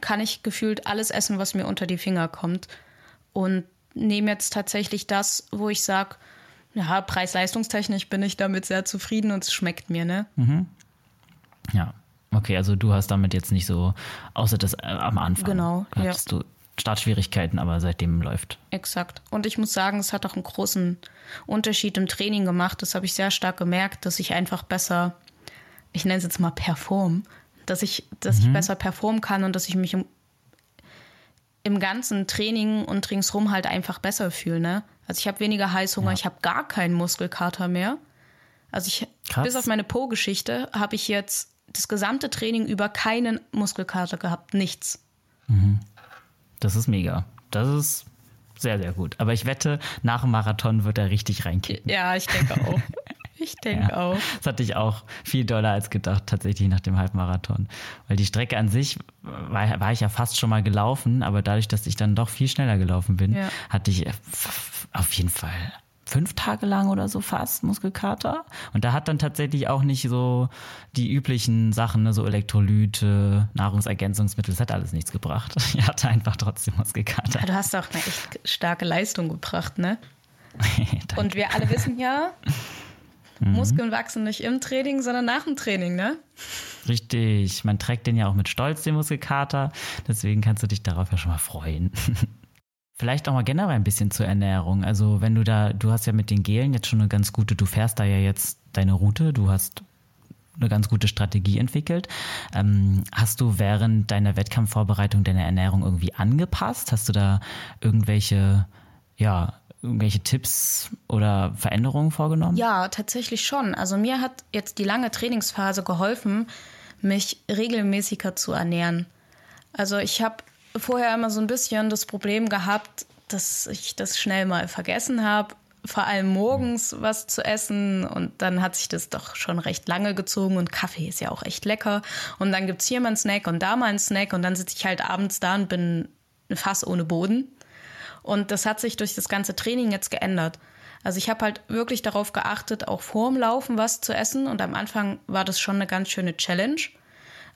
kann ich gefühlt alles essen, was mir unter die Finger kommt. Und nehme jetzt tatsächlich das, wo ich sage, ja, preis-leistungstechnisch bin ich damit sehr zufrieden und es schmeckt mir, ne? Mhm. Ja, okay, also du hast damit jetzt nicht so, außer das äh, am Anfang. Genau, hattest ja. du Startschwierigkeiten, aber seitdem läuft. Exakt. Und ich muss sagen, es hat auch einen großen Unterschied im Training gemacht. Das habe ich sehr stark gemerkt, dass ich einfach besser ich nenne es jetzt mal Perform, dass ich, dass mhm. ich besser performen kann und dass ich mich im, im ganzen Training und ringsrum halt einfach besser fühle. Ne? Also ich habe weniger Heißhunger, ja. ich habe gar keinen Muskelkater mehr. Also ich, Krass. bis auf meine Po-Geschichte, habe ich jetzt das gesamte Training über keinen Muskelkater gehabt, nichts. Mhm. Das ist mega. Das ist sehr, sehr gut. Aber ich wette, nach dem Marathon wird er richtig reinkicken. Ja, ich denke auch. (laughs) Ich denke ja, auch. Das hatte ich auch viel doller als gedacht, tatsächlich nach dem Halbmarathon. Weil die Strecke an sich war, war ich ja fast schon mal gelaufen, aber dadurch, dass ich dann doch viel schneller gelaufen bin, ja. hatte ich auf jeden Fall fünf Tage lang oder so fast Muskelkater. Und da hat dann tatsächlich auch nicht so die üblichen Sachen, ne, so Elektrolyte, Nahrungsergänzungsmittel, das hat alles nichts gebracht. (laughs) Ich hatte einfach trotzdem Muskelkater. Ja, du hast auch eine echt starke Leistung gebracht, ne? (laughs) Und wir alle wissen ja, mhm. Muskeln wachsen nicht im Training, sondern nach dem Training, ne? Richtig. Man trägt den ja auch mit Stolz, den Muskelkater. Deswegen kannst du dich darauf ja schon mal freuen. (laughs) Vielleicht auch mal generell ein bisschen zur Ernährung. Also wenn du da, du hast ja mit den Gelen jetzt schon eine ganz gute, du fährst da ja jetzt deine Route, du hast eine ganz gute Strategie entwickelt. Ähm, hast du während deiner Wettkampfvorbereitung deine Ernährung irgendwie angepasst? Hast du da irgendwelche, ja, irgendwelche Tipps oder Veränderungen vorgenommen? Ja, tatsächlich schon. Also mir hat jetzt die lange Trainingsphase geholfen, mich regelmäßiger zu ernähren. Also ich habe vorher immer so ein bisschen das Problem gehabt, dass ich das schnell mal vergessen habe, vor allem morgens was zu essen und dann hat sich das doch schon recht lange gezogen und Kaffee ist ja auch echt lecker und dann gibt es hier mal einen Snack und da mal einen Snack und dann sitze ich halt abends da und bin ein Fass ohne Boden und das hat sich durch das ganze Training jetzt geändert. Also ich habe halt wirklich darauf geachtet, auch vorm Laufen was zu essen und am Anfang war das schon eine ganz schöne Challenge.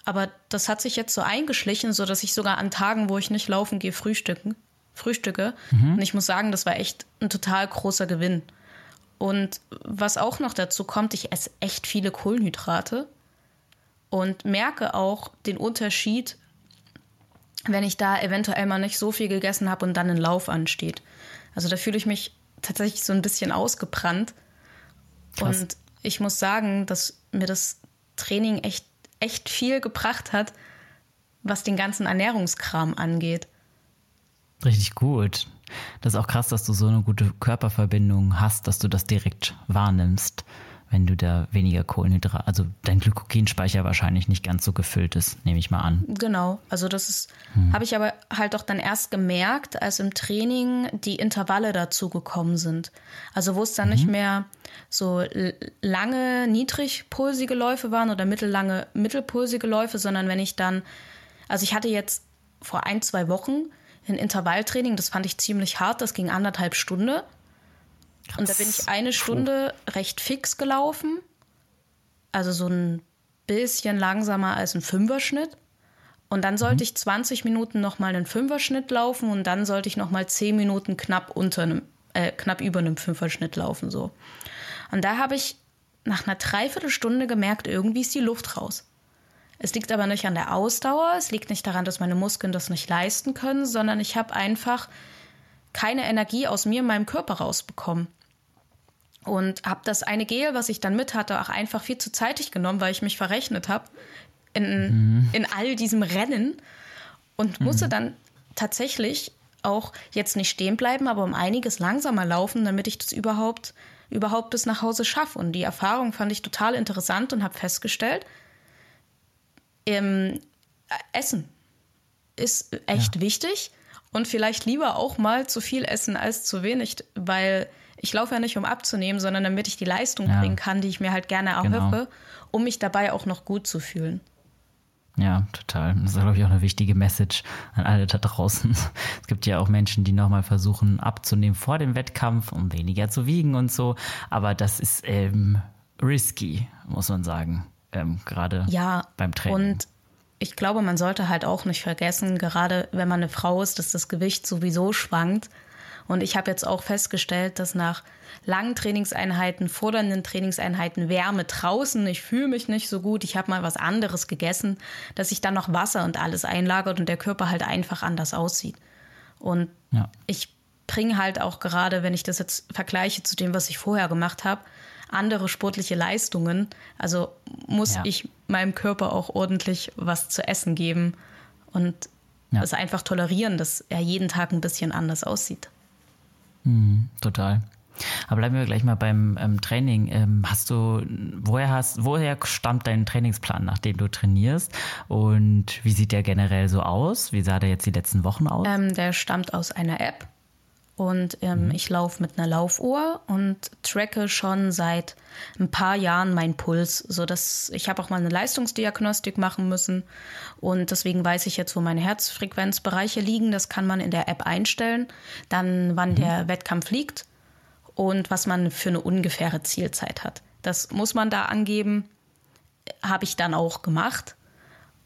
Aber das hat sich jetzt so eingeschlichen, so dass ich sogar an Tagen, wo ich nicht laufen gehe, frühstücken, frühstücke. Mhm. Und ich muss sagen, das war echt ein total großer Gewinn. Und was auch noch dazu kommt, ich esse echt viele Kohlenhydrate und merke auch den Unterschied, wenn ich da eventuell mal nicht so viel gegessen habe und dann ein Lauf ansteht. Also da fühle ich mich tatsächlich so ein bisschen ausgebrannt. Krass. Und ich muss sagen, dass mir das Training echt echt viel gebracht hat, was den ganzen Ernährungskram angeht. Richtig gut. Das ist auch krass, dass du so eine gute Körperverbindung hast, dass du das direkt wahrnimmst wenn du da weniger Kohlenhydrate, also dein Glykogenspeicher wahrscheinlich nicht ganz so gefüllt ist, nehme ich mal an. Genau, also das ist, hm. habe ich aber halt auch dann erst gemerkt, als im Training die Intervalle dazu gekommen sind. Also wo es dann mhm. nicht mehr so lange niedrigpulsige Läufe waren oder mittellange mittelpulsige Läufe, sondern wenn ich dann, also ich hatte jetzt vor ein, zwei Wochen ein Intervalltraining, das fand ich ziemlich hart, das ging anderthalb Stunden. Krass. Und da bin ich eine Stunde recht fix gelaufen. Also so ein bisschen langsamer als ein Fünferschnitt. Und dann sollte mhm. ich 20 Minuten nochmal einen Fünferschnitt laufen und dann sollte ich nochmal 10 Minuten knapp unter einem, äh, knapp über einem Fünferschnitt laufen. So. Und da habe ich nach einer Dreiviertelstunde gemerkt, irgendwie ist die Luft raus. Es liegt aber nicht an der Ausdauer, es liegt nicht daran, dass meine Muskeln das nicht leisten können, sondern ich habe einfach keine Energie aus mir in meinem Körper rausbekommen und habe das eine Gel, was ich dann mit hatte, auch einfach viel zu zeitig genommen, weil ich mich verrechnet habe in, mhm. in all diesem Rennen und mhm. musste dann tatsächlich auch jetzt nicht stehen bleiben, aber um einiges langsamer laufen, damit ich das überhaupt überhaupt bis nach Hause schaffe. Und die Erfahrung fand ich total interessant und habe festgestellt, ähm, Essen ist echt ja. wichtig und vielleicht lieber auch mal zu viel essen als zu wenig, weil ich laufe ja nicht, um abzunehmen, sondern damit ich die Leistung ja. bringen kann, die ich mir halt gerne erhoffe, genau. um mich dabei auch noch gut zu fühlen. Ja, total. Das ist, glaube ich, auch eine wichtige Message an alle da draußen. Es gibt ja auch Menschen, die nochmal versuchen abzunehmen vor dem Wettkampf, um weniger zu wiegen und so. Aber das ist ähm, risky, muss man sagen. Ähm, gerade ja, beim Training. Und ich glaube, man sollte halt auch nicht vergessen, gerade wenn man eine Frau ist, dass das Gewicht sowieso schwankt. Und ich habe jetzt auch festgestellt, dass nach langen Trainingseinheiten, fordernden Trainingseinheiten, Wärme draußen, ich fühle mich nicht so gut, ich habe mal was anderes gegessen, dass sich dann noch Wasser und alles einlagert und der Körper halt einfach anders aussieht. Und ja. ich bringe halt auch gerade, wenn ich das jetzt vergleiche zu dem, was ich vorher gemacht habe, andere sportliche Leistungen. Also muss ja. ich meinem Körper auch ordentlich was zu essen geben und ja. es einfach tolerieren, dass er jeden Tag ein bisschen anders aussieht. Mhm, total. Aber bleiben wir gleich mal beim ähm, Training. Ähm, hast du, woher hast, woher stammt dein Trainingsplan, nachdem du trainierst? Und wie sieht der generell so aus? Wie sah der jetzt die letzten Wochen aus? Ähm, der stammt aus einer App. Und ähm, mhm. ich laufe mit einer Laufuhr und tracke schon seit ein paar Jahren meinen Puls, so dass ich habe auch mal eine Leistungsdiagnostik machen müssen und deswegen weiß ich jetzt, wo meine Herzfrequenzbereiche liegen. Das kann man in der App einstellen, dann wann mhm. der Wettkampf liegt und was man für eine ungefähre Zielzeit hat. Das muss man da angeben, habe ich dann auch gemacht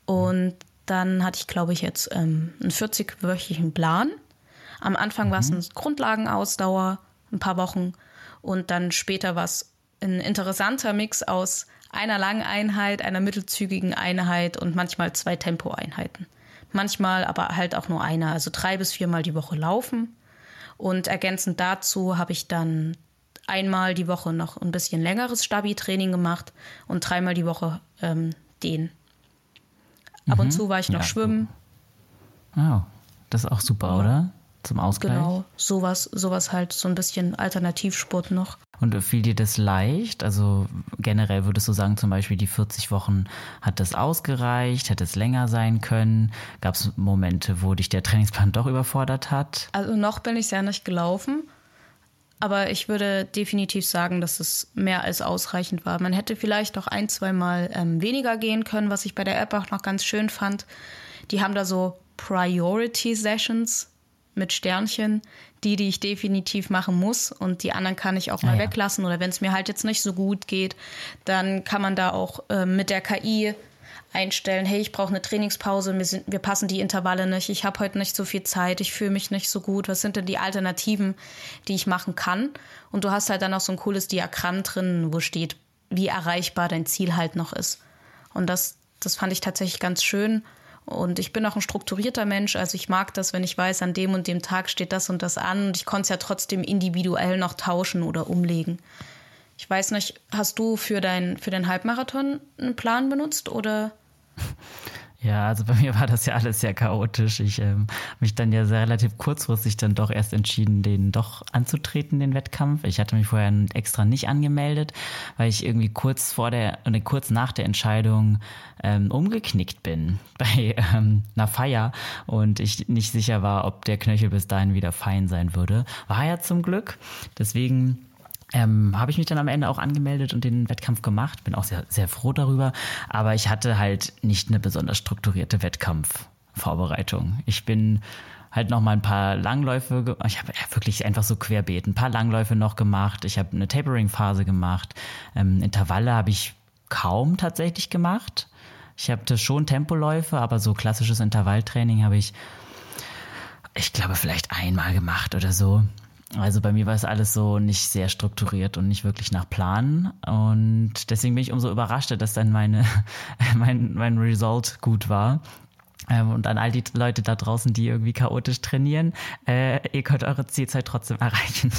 und dann hatte ich, glaube ich, jetzt ähm, einen 40-wöchigen Plan am Anfang mhm. war es eine Grundlagenausdauer, ein paar Wochen. Und dann später war es ein interessanter Mix aus einer langen Einheit, einer mittelzügigen Einheit und manchmal zwei Tempoeinheiten. Manchmal aber halt auch nur eine, also drei bis viermal die Woche laufen. Und ergänzend dazu habe ich dann einmal die Woche noch ein bisschen längeres Stabi-Training gemacht und dreimal die Woche ähm, den. Ab mhm. und zu war ich noch ja. schwimmen. Oh, das ist auch super, ja. oder? Zum Ausgleich? Genau, sowas, sowas halt, so ein bisschen Alternativsport noch. Und fiel dir das leicht? Also generell würdest du sagen, zum Beispiel die 40 Wochen hat das ausgereicht, hätte es länger sein können? Gab es Momente, wo dich der Trainingsplan doch überfordert hat? Also noch bin ich sehr nicht gelaufen. Aber ich würde definitiv sagen, dass es mehr als ausreichend war. Man hätte vielleicht auch ein, zwei Mal ähm, weniger gehen können, was ich bei der App auch noch ganz schön fand. Die haben da so Priority Sessions mit Sternchen, die, die ich definitiv machen muss und die anderen kann ich auch mal ah, ja. weglassen oder wenn es mir halt jetzt nicht so gut geht, dann kann man da auch äh, mit der KI einstellen, hey, ich brauche eine Trainingspause, wir, sind, wir passen die Intervalle nicht, ich habe heute nicht so viel Zeit, ich fühle mich nicht so gut, was sind denn die Alternativen, die ich machen kann? Und du hast halt dann auch so ein cooles Diagramm drin, wo steht, wie erreichbar dein Ziel halt noch ist. Und das, das fand ich tatsächlich ganz schön. Und ich bin auch ein strukturierter Mensch, also ich mag das, wenn ich weiß, an dem und dem Tag steht das und das an und ich konnte es ja trotzdem individuell noch tauschen oder umlegen. Ich weiß nicht, hast du für, dein, für den Halbmarathon einen Plan benutzt oder? (laughs) Ja, also bei (laughs) mir war das ja alles sehr chaotisch. Ich ähm, mich dann ja sehr relativ kurzfristig dann doch erst entschieden, den doch anzutreten, den Wettkampf. Ich hatte mich vorher extra nicht angemeldet, weil ich irgendwie kurz vor der und kurz nach der Entscheidung ähm, umgeknickt bin (laughs) bei ähm, einer Feier und ich nicht sicher war, ob der Knöchel bis dahin wieder fein sein würde. War ja zum Glück. Deswegen ähm, habe ich mich dann am Ende auch angemeldet und den Wettkampf gemacht. Bin auch sehr, sehr froh darüber. Aber ich hatte halt nicht eine besonders strukturierte Wettkampfvorbereitung. Ich bin halt noch mal ein paar Langläufe, ich habe wirklich einfach so querbeet, ein paar Langläufe noch gemacht. Ich habe eine Tapering-Phase gemacht. Ähm, Intervalle habe ich kaum tatsächlich gemacht. Ich habe schon Tempoläufe, aber so klassisches Intervalltraining habe ich, ich glaube, vielleicht einmal gemacht oder so. Also bei mir war es alles so nicht sehr strukturiert und nicht wirklich nach Plan. Und deswegen bin ich umso überraschter, dass dann meine, (laughs) mein, mein Result gut war. Ähm, und an all die Leute da draußen, die irgendwie chaotisch trainieren, äh, ihr könnt eure Zielzeit trotzdem (laughs) erreichen,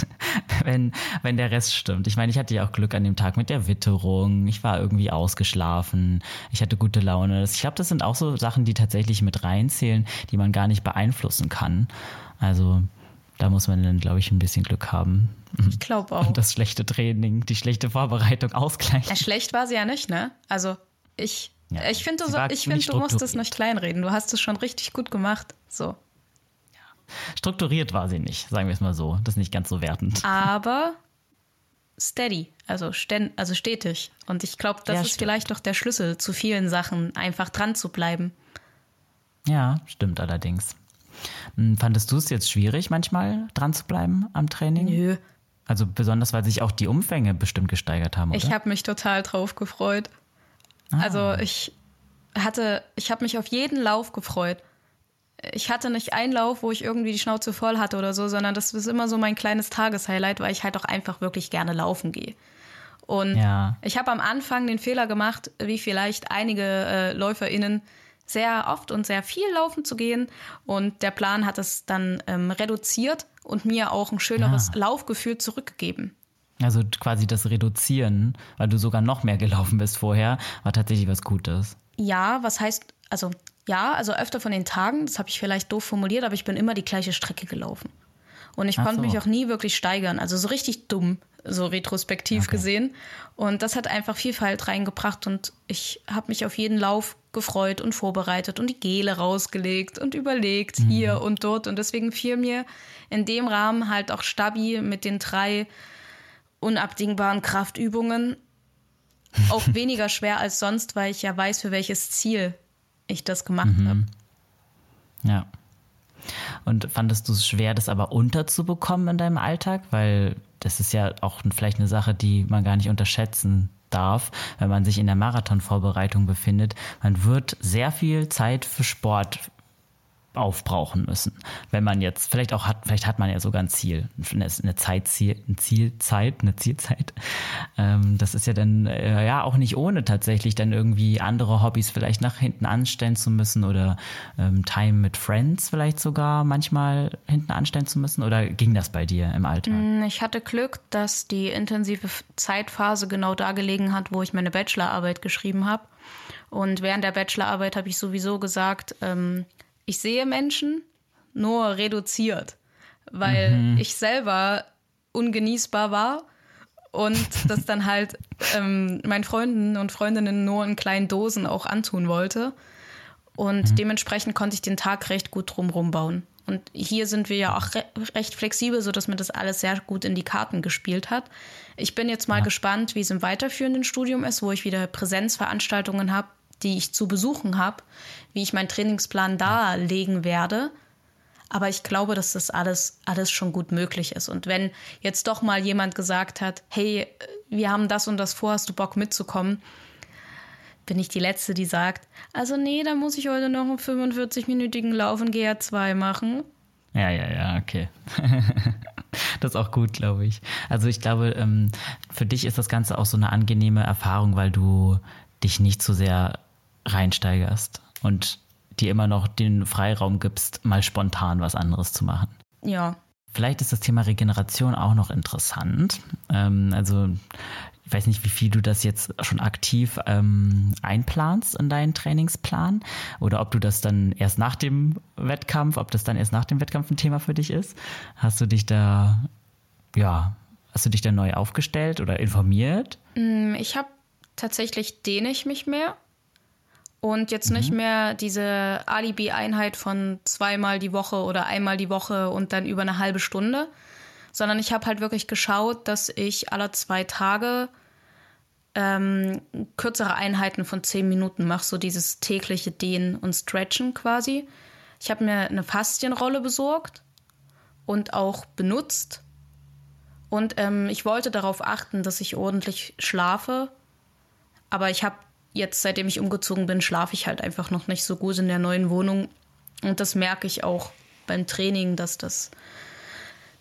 wenn, wenn der Rest stimmt. Ich meine, ich hatte ja auch Glück an dem Tag mit der Witterung. Ich war irgendwie ausgeschlafen. Ich hatte gute Laune. Ich glaube, das sind auch so Sachen, die tatsächlich mit reinzählen, die man gar nicht beeinflussen kann. Also da muss man dann, glaube ich, ein bisschen Glück haben. Ich glaube (laughs) auch. Und das schlechte Training, die schlechte Vorbereitung ausgleichen. Ja, schlecht war sie ja nicht, ne? Also ich, ja, ich finde, du, so, find, du musst es nicht kleinreden. Du hast es schon richtig gut gemacht. So. Strukturiert war sie nicht, sagen wir es mal so. Das ist nicht ganz so wertend. Aber steady, also, sten also stetig. Und ich glaube, das ja, ist stimmt. vielleicht doch der Schlüssel zu vielen Sachen, einfach dran zu bleiben. Ja, stimmt allerdings. Hm, fandest du es jetzt schwierig, manchmal dran zu bleiben am Training? Nö. Also besonders, weil sich auch die Umfänge bestimmt gesteigert haben, oder? Ich habe mich total drauf gefreut. Ah. Also ich hatte, ich habe mich auf jeden Lauf gefreut. Ich hatte nicht einen Lauf, wo ich irgendwie die Schnauze voll hatte oder so, sondern das ist immer so mein kleines Tageshighlight, weil ich halt auch einfach wirklich gerne laufen gehe. Und ja. ich habe am Anfang den Fehler gemacht, wie vielleicht einige äh, LäuferInnen, sehr oft und sehr viel laufen zu gehen. Und der Plan hat es dann ähm, reduziert und mir auch ein schöneres ja. Laufgefühl zurückgegeben. Also quasi das Reduzieren, weil du sogar noch mehr gelaufen bist vorher, war tatsächlich was Gutes. Ja, was heißt, also ja, also öfter von den Tagen, das habe ich vielleicht doof formuliert, aber ich bin immer die gleiche Strecke gelaufen. Und ich konnte so. mich auch nie wirklich steigern. Also so richtig dumm, so retrospektiv okay. gesehen. Und das hat einfach Vielfalt reingebracht und ich habe mich auf jeden Lauf gefreut und vorbereitet und die Gele rausgelegt und überlegt mhm. hier und dort. Und deswegen fiel mir in dem Rahmen halt auch Stabi mit den drei unabdingbaren Kraftübungen (laughs) auch weniger schwer als sonst, weil ich ja weiß, für welches Ziel ich das gemacht mhm. habe. Ja. Und fandest du es schwer, das aber unterzubekommen in deinem Alltag? Weil das ist ja auch vielleicht eine Sache, die man gar nicht unterschätzen darf, wenn man sich in der Marathonvorbereitung befindet. Man wird sehr viel Zeit für Sport aufbrauchen müssen. Wenn man jetzt, vielleicht auch hat, vielleicht hat man ja sogar ein Ziel, eine, eine Zeitziel, ein Zielzeit, eine Zielzeit. Ähm, das ist ja dann äh, ja auch nicht ohne tatsächlich dann irgendwie andere Hobbys vielleicht nach hinten anstellen zu müssen oder ähm, Time mit Friends vielleicht sogar manchmal hinten anstellen zu müssen. Oder ging das bei dir im Alltag? Mm, ich hatte Glück, dass die intensive Zeitphase genau da gelegen hat, wo ich meine Bachelorarbeit geschrieben habe. Und während der Bachelorarbeit habe ich sowieso gesagt, ähm, ich sehe Menschen nur reduziert, weil mhm. ich selber ungenießbar war und (laughs) das dann halt ähm, meinen Freunden und Freundinnen nur in kleinen Dosen auch antun wollte. Und mhm. dementsprechend konnte ich den Tag recht gut drumherum bauen. Und hier sind wir ja auch re recht flexibel, sodass mir das alles sehr gut in die Karten gespielt hat. Ich bin jetzt mal ja. gespannt, wie es im weiterführenden Studium ist, wo ich wieder Präsenzveranstaltungen habe, die ich zu besuchen habe, wie ich meinen Trainingsplan darlegen werde. Aber ich glaube, dass das alles, alles schon gut möglich ist. Und wenn jetzt doch mal jemand gesagt hat, hey, wir haben das und das vor, hast du Bock mitzukommen? Bin ich die Letzte, die sagt, also nee, da muss ich heute noch einen 45-minütigen Lauf in GR2 machen. Ja, ja, ja, okay. (laughs) das ist auch gut, glaube ich. Also ich glaube, ähm, für dich ist das Ganze auch so eine angenehme Erfahrung, weil du dich nicht zu sehr reinsteigerst und dir immer noch den Freiraum gibst, mal spontan was anderes zu machen. Ja. Vielleicht ist das Thema Regeneration auch noch interessant. Ähm, also ich weiß nicht, wie viel du das jetzt schon aktiv ähm, einplanst in deinen Trainingsplan oder ob du das dann erst nach dem Wettkampf, ob das dann erst nach dem Wettkampf ein Thema für dich ist. Hast du dich da, ja, hast du dich da neu aufgestellt oder informiert? Mm, ich habe tatsächlich dehne ich mich mehr und jetzt mhm. nicht mehr diese Alibi-Einheit von zweimal die Woche oder einmal die Woche und dann über eine halbe Stunde, sondern ich habe halt wirklich geschaut, dass ich alle zwei Tage ähm, kürzere Einheiten von zehn Minuten mache, so dieses tägliche Dehnen und Stretchen quasi. Ich habe mir eine Faszienrolle besorgt und auch benutzt. Und ähm, ich wollte darauf achten, dass ich ordentlich schlafe. Aber ich habe jetzt, seitdem ich umgezogen bin, schlafe ich halt einfach noch nicht so gut in der neuen Wohnung. Und das merke ich auch beim Training, dass das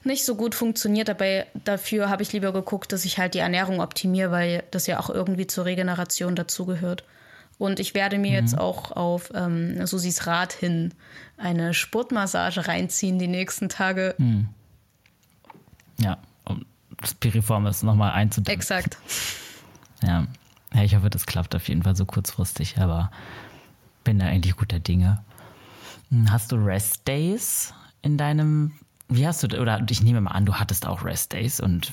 nicht so gut funktioniert. Dabei dafür habe ich lieber geguckt, dass ich halt die Ernährung optimiere, weil das ja auch irgendwie zur Regeneration dazugehört. Und ich werde mir mhm. jetzt auch auf ähm, Susis Rat hin eine Sportmassage reinziehen die nächsten Tage. Mhm. Ja, um das Piriformis nochmal einzudecken. Exakt. Ja, ja, ich hoffe, das klappt auf jeden Fall so kurzfristig, aber bin da eigentlich guter Dinge. Hm, hast du Rest Days in deinem, wie hast du, oder ich nehme mal an, du hattest auch Rest Days und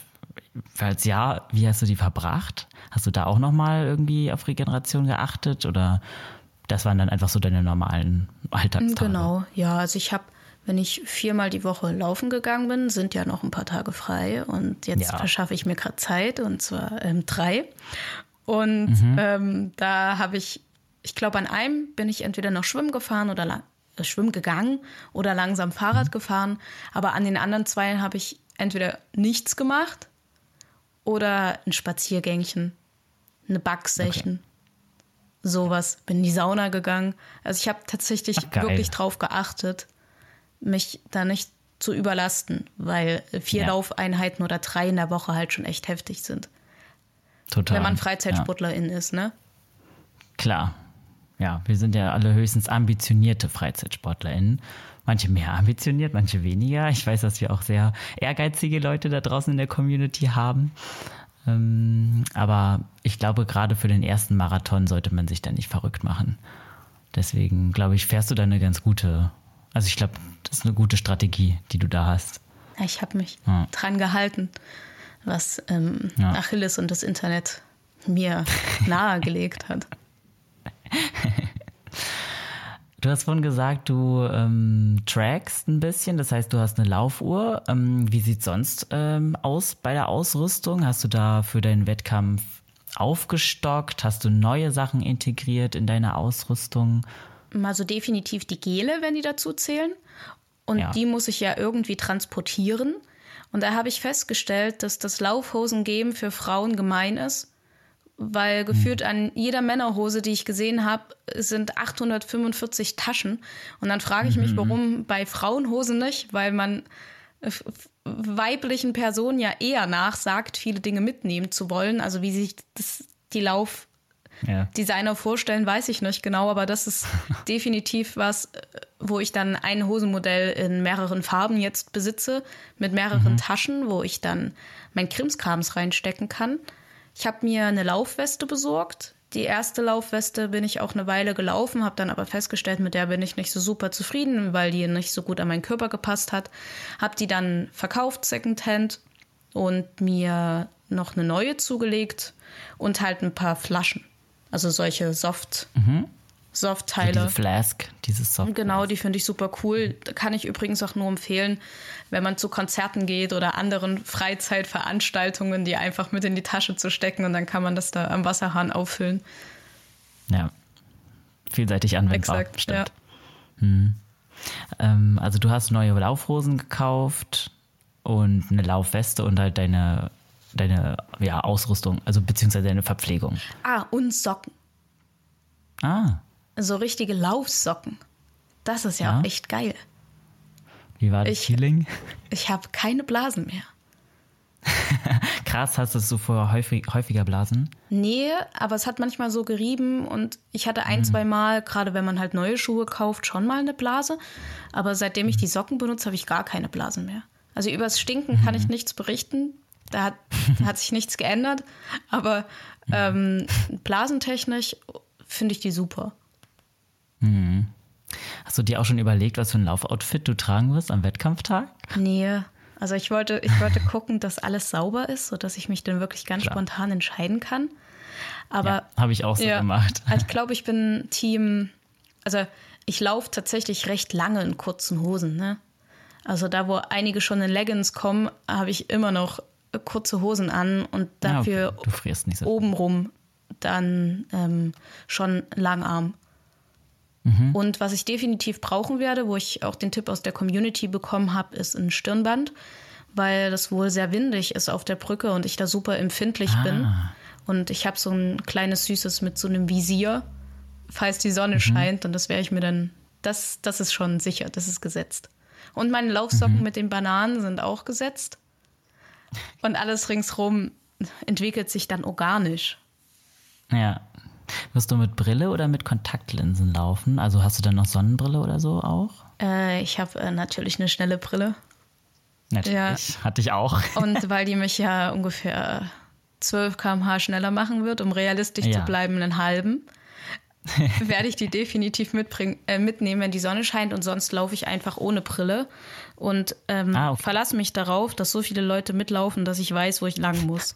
falls ja, wie hast du die verbracht? Hast du da auch nochmal irgendwie auf Regeneration geachtet oder das waren dann einfach so deine normalen Alltagstage? Genau, ja, also ich habe wenn ich viermal die Woche laufen gegangen bin, sind ja noch ein paar Tage frei und jetzt ja. verschaffe ich mir gerade Zeit und zwar ähm, drei. Und mhm. ähm, da habe ich, ich glaube, an einem bin ich entweder noch schwimmen gefahren oder lang, äh, schwimmen gegangen oder langsam Fahrrad mhm. gefahren. Aber an den anderen zwei habe ich entweder nichts gemacht oder ein Spaziergängchen, eine Backsession. Okay. Sowas. Bin in die Sauna gegangen. Also ich habe tatsächlich Ach, wirklich drauf geachtet, mich da nicht zu überlasten, weil vier ja. Laufeinheiten oder drei in der Woche halt schon echt heftig sind. Total. Wenn man Freizeitsportlerin ja. ist, ne? Klar. Ja, wir sind ja alle höchstens ambitionierte FreizeitsportlerInnen. Manche mehr ambitioniert, manche weniger. Ich weiß, dass wir auch sehr ehrgeizige Leute da draußen in der Community haben. Ähm, aber ich glaube, gerade für den ersten Marathon sollte man sich da nicht verrückt machen. Deswegen, glaube ich, fährst du da eine ganz gute, also ich glaube, das ist eine gute Strategie, die du da hast. Ich habe mich ja. dran gehalten, was ähm, ja. Achilles und das Internet mir (laughs) nahegelegt hat. (laughs) Du hast vorhin gesagt, du ähm, trackst ein bisschen, das heißt, du hast eine Laufuhr. Ähm, wie sieht es sonst ähm, aus bei der Ausrüstung? Hast du da für deinen Wettkampf aufgestockt? Hast du neue Sachen integriert in deine Ausrüstung? Also definitiv die Gele, wenn die dazu zählen. Und ja. die muss ich ja irgendwie transportieren. Und da habe ich festgestellt, dass das Laufhosengeben für Frauen gemein ist weil gefühlt an jeder Männerhose, die ich gesehen habe, sind 845 Taschen. Und dann frage ich mich, mhm. warum bei Frauenhosen nicht, weil man weiblichen Personen ja eher nachsagt, viele Dinge mitnehmen zu wollen. Also wie sich das, die Laufdesigner ja. vorstellen, weiß ich nicht genau, aber das ist (laughs) definitiv was, wo ich dann ein Hosenmodell in mehreren Farben jetzt besitze, mit mehreren mhm. Taschen, wo ich dann mein Krimskrams reinstecken kann. Ich habe mir eine Laufweste besorgt. Die erste Laufweste bin ich auch eine Weile gelaufen, habe dann aber festgestellt, mit der bin ich nicht so super zufrieden, weil die nicht so gut an meinen Körper gepasst hat. Habe die dann verkauft, Secondhand, und mir noch eine neue zugelegt und halt ein paar Flaschen. Also solche Soft. Mhm. Soft-Teile. Also diese Flask, dieses Soft. Genau, die finde ich super cool. Kann ich übrigens auch nur empfehlen, wenn man zu Konzerten geht oder anderen Freizeitveranstaltungen, die einfach mit in die Tasche zu stecken und dann kann man das da am Wasserhahn auffüllen. Ja, vielseitig anwendbar. Exakt, stimmt. Ja. Hm. Ähm, also du hast neue Laufhosen gekauft und eine Laufweste und halt deine, deine ja, Ausrüstung, also beziehungsweise deine Verpflegung. Ah, und Socken. Ah so richtige Laufsocken. Das ist ja, ja. auch echt geil. Wie war das ich, Feeling? Ich habe keine Blasen mehr. (laughs) Krass, hast du es so vorher häufig, häufiger Blasen? Nee, aber es hat manchmal so gerieben und ich hatte ein, mhm. zwei Mal, gerade wenn man halt neue Schuhe kauft, schon mal eine Blase. Aber seitdem ich die Socken benutze, habe ich gar keine Blasen mehr. Also übers Stinken mhm. kann ich mhm. nichts berichten. Da hat, (laughs) hat sich nichts geändert. Aber ähm, blasentechnisch finde ich die super. Mhm. Hast du dir auch schon überlegt, was für ein Laufoutfit du tragen wirst am Wettkampftag? Nee. Also ich wollte, ich (laughs) wollte gucken, dass alles sauber ist, sodass ich mich dann wirklich ganz Klar. spontan entscheiden kann. Aber ja, habe ich auch so ja, gemacht. Ich (laughs) glaube, ich bin Team. Also ich laufe tatsächlich recht lange in kurzen Hosen. Ne? Also da, wo einige schon in Leggings kommen, habe ich immer noch kurze Hosen an und dafür ja, okay. so obenrum dann ähm, schon Langarm. Mhm. Und was ich definitiv brauchen werde, wo ich auch den Tipp aus der Community bekommen habe, ist ein Stirnband, weil das wohl sehr windig ist auf der Brücke und ich da super empfindlich ah. bin. Und ich habe so ein kleines Süßes mit so einem Visier, falls die Sonne mhm. scheint. Und das wäre ich mir dann, das, das ist schon sicher, das ist gesetzt. Und meine Laufsocken mhm. mit den Bananen sind auch gesetzt. Und alles ringsrum entwickelt sich dann organisch. Ja, wirst du mit Brille oder mit Kontaktlinsen laufen? Also hast du dann noch Sonnenbrille oder so auch? Äh, ich habe äh, natürlich eine schnelle Brille. Natürlich, ja. hatte ich auch. Und (laughs) weil die mich ja ungefähr 12 km/h schneller machen wird, um realistisch ja. zu bleiben, einen halben, (laughs) werde ich die definitiv mitbringen, äh, mitnehmen, wenn die Sonne scheint. Und sonst laufe ich einfach ohne Brille und ähm, ah, okay. verlasse mich darauf, dass so viele Leute mitlaufen, dass ich weiß, wo ich lang muss.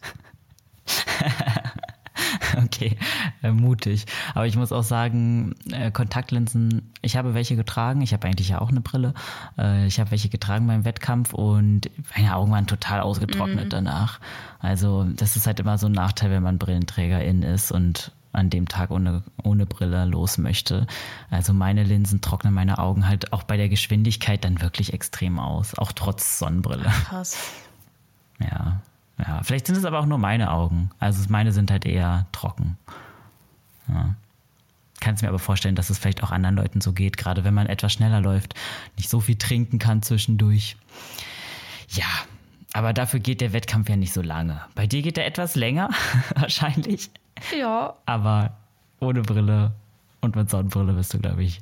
(laughs) okay, äh, mutig. Aber ich muss auch sagen, äh, Kontaktlinsen, ich habe welche getragen. Ich habe eigentlich ja auch eine Brille. Äh, ich habe welche getragen beim Wettkampf und meine Augen waren total ausgetrocknet mhm. danach. Also das ist halt immer so ein Nachteil, wenn man Brillenträgerin ist und an dem Tag ohne, ohne Brille los möchte. Also meine Linsen trocknen meine Augen halt auch bei der Geschwindigkeit dann wirklich extrem aus, auch trotz Sonnenbrille. Krass. (laughs) Ja, ja, vielleicht sind es aber auch nur meine Augen. Also meine sind halt eher trocken. Ja. Kannst mir aber vorstellen, dass es vielleicht auch anderen Leuten so geht, gerade wenn man etwas schneller läuft, nicht so viel trinken kann zwischendurch. Ja, aber dafür geht der Wettkampf ja nicht so lange. Bei dir geht er etwas länger, (laughs) wahrscheinlich. Ja. Aber ohne Brille und mit Sonnenbrille bist du, glaube ich,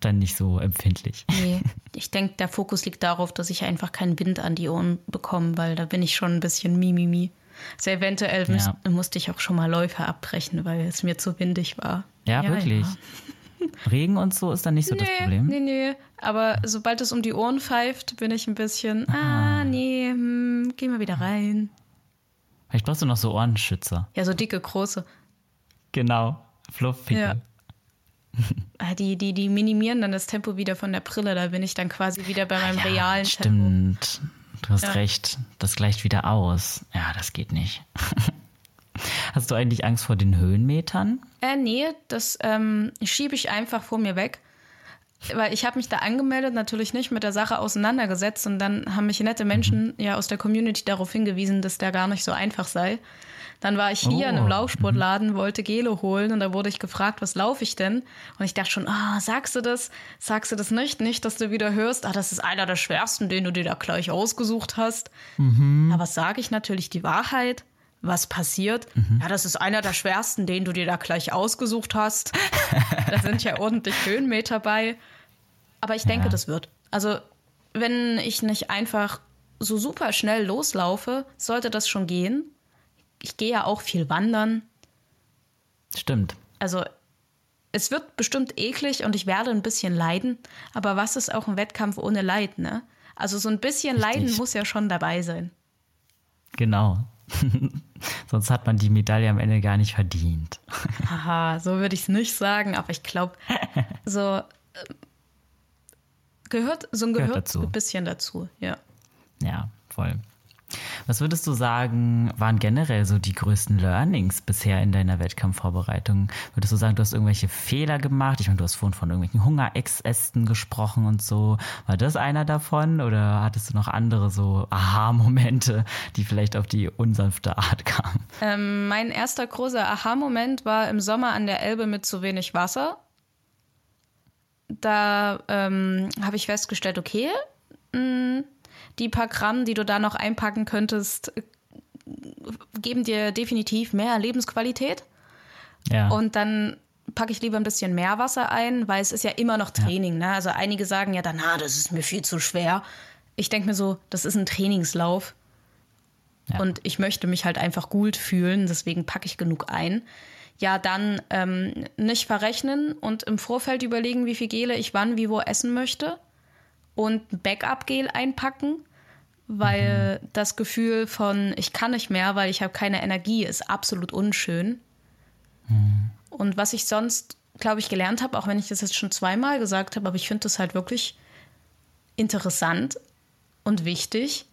dann nicht so empfindlich. Nee, (laughs) ich denke, der Fokus liegt darauf, dass ich einfach keinen Wind an die Ohren bekomme, weil da bin ich schon ein bisschen mimimi. Also eventuell ja. musste ich auch schon mal Läufe abbrechen, weil es mir zu windig war. Ja, ja wirklich. Ja. (laughs) Regen und so ist dann nicht so nee, das Problem? Nee, nee. Aber sobald es um die Ohren pfeift, bin ich ein bisschen, ah, ah nee, hm, geh mal wieder rein. Vielleicht brauchst du noch so Ohrenschützer. Ja, so dicke, große. Genau, Flufffigel. Ja. Ah, die, die, die minimieren dann das Tempo wieder von der Brille. Da bin ich dann quasi wieder bei meinem ja, realen stimmt. Tempo. Stimmt. Du hast ja. recht. Das gleicht wieder aus. Ja, das geht nicht. (laughs) Hast du eigentlich Angst vor den Höhenmetern? Äh, nee, das ähm, schiebe ich einfach vor mir weg. Weil ich habe mich da angemeldet, natürlich nicht mit der Sache auseinandergesetzt und dann haben mich nette Menschen mhm. ja aus der Community darauf hingewiesen, dass der gar nicht so einfach sei. Dann war ich hier oh. in einem oh, Laufsportladen, mhm. wollte Gelo holen und da wurde ich gefragt, was laufe ich denn? Und ich dachte schon, ah, sagst du das? Sagst du das nicht? Nicht, dass du wieder hörst, ah, das ist einer der schwersten, den du dir da gleich ausgesucht hast. Mhm. Aber sage ich natürlich die Wahrheit? was passiert. Mhm. Ja, das ist einer der schwersten, den du dir da gleich ausgesucht hast. (laughs) da sind ja ordentlich Höhenmeter bei. Aber ich denke, ja. das wird. Also, wenn ich nicht einfach so super schnell loslaufe, sollte das schon gehen. Ich gehe ja auch viel wandern. Stimmt. Also, es wird bestimmt eklig und ich werde ein bisschen leiden. Aber was ist auch ein Wettkampf ohne Leid, ne? Also, so ein bisschen Richtig. Leiden muss ja schon dabei sein. Genau. (laughs) Sonst hat man die Medaille am Ende gar nicht verdient. (laughs) Haha, so würde ich es nicht sagen, aber ich glaube, (laughs) so gehört, so ein gehört, gehört dazu. ein bisschen dazu, ja. Ja, voll. Was würdest du sagen, waren generell so die größten Learnings bisher in deiner Wettkampfvorbereitung? Würdest du sagen, du hast irgendwelche Fehler gemacht? Ich meine, du hast vorhin von irgendwelchen Hungerexästen gesprochen und so. War das einer davon oder hattest du noch andere so Aha-Momente, die vielleicht auf die unsanfte Art kamen? Ähm, mein erster großer Aha-Moment war im Sommer an der Elbe mit zu wenig Wasser. Da ähm, habe ich festgestellt, okay, mh, mm, die paar Gramm, die du da noch einpacken könntest, geben dir definitiv mehr Lebensqualität. Ja. Und dann packe ich lieber ein bisschen mehr Wasser ein, weil es ist ja immer noch Training. Ja. Ne? Also einige sagen ja dann, ah, das ist mir viel zu schwer. Ich denke mir so, das ist ein Trainingslauf. Ja. Und ich möchte mich halt einfach gut fühlen, deswegen packe ich genug ein. Ja, dann ähm, nicht verrechnen und im Vorfeld überlegen, wie viel Gele ich wann, wie, wo essen möchte und ein Backup-Gel einpacken, weil mhm. das Gefühl von ich kann nicht mehr, weil ich habe keine Energie, ist absolut unschön. Mhm. Und was ich sonst, glaube ich, gelernt habe, auch wenn ich das jetzt schon zweimal gesagt habe, aber ich finde das halt wirklich interessant und wichtig,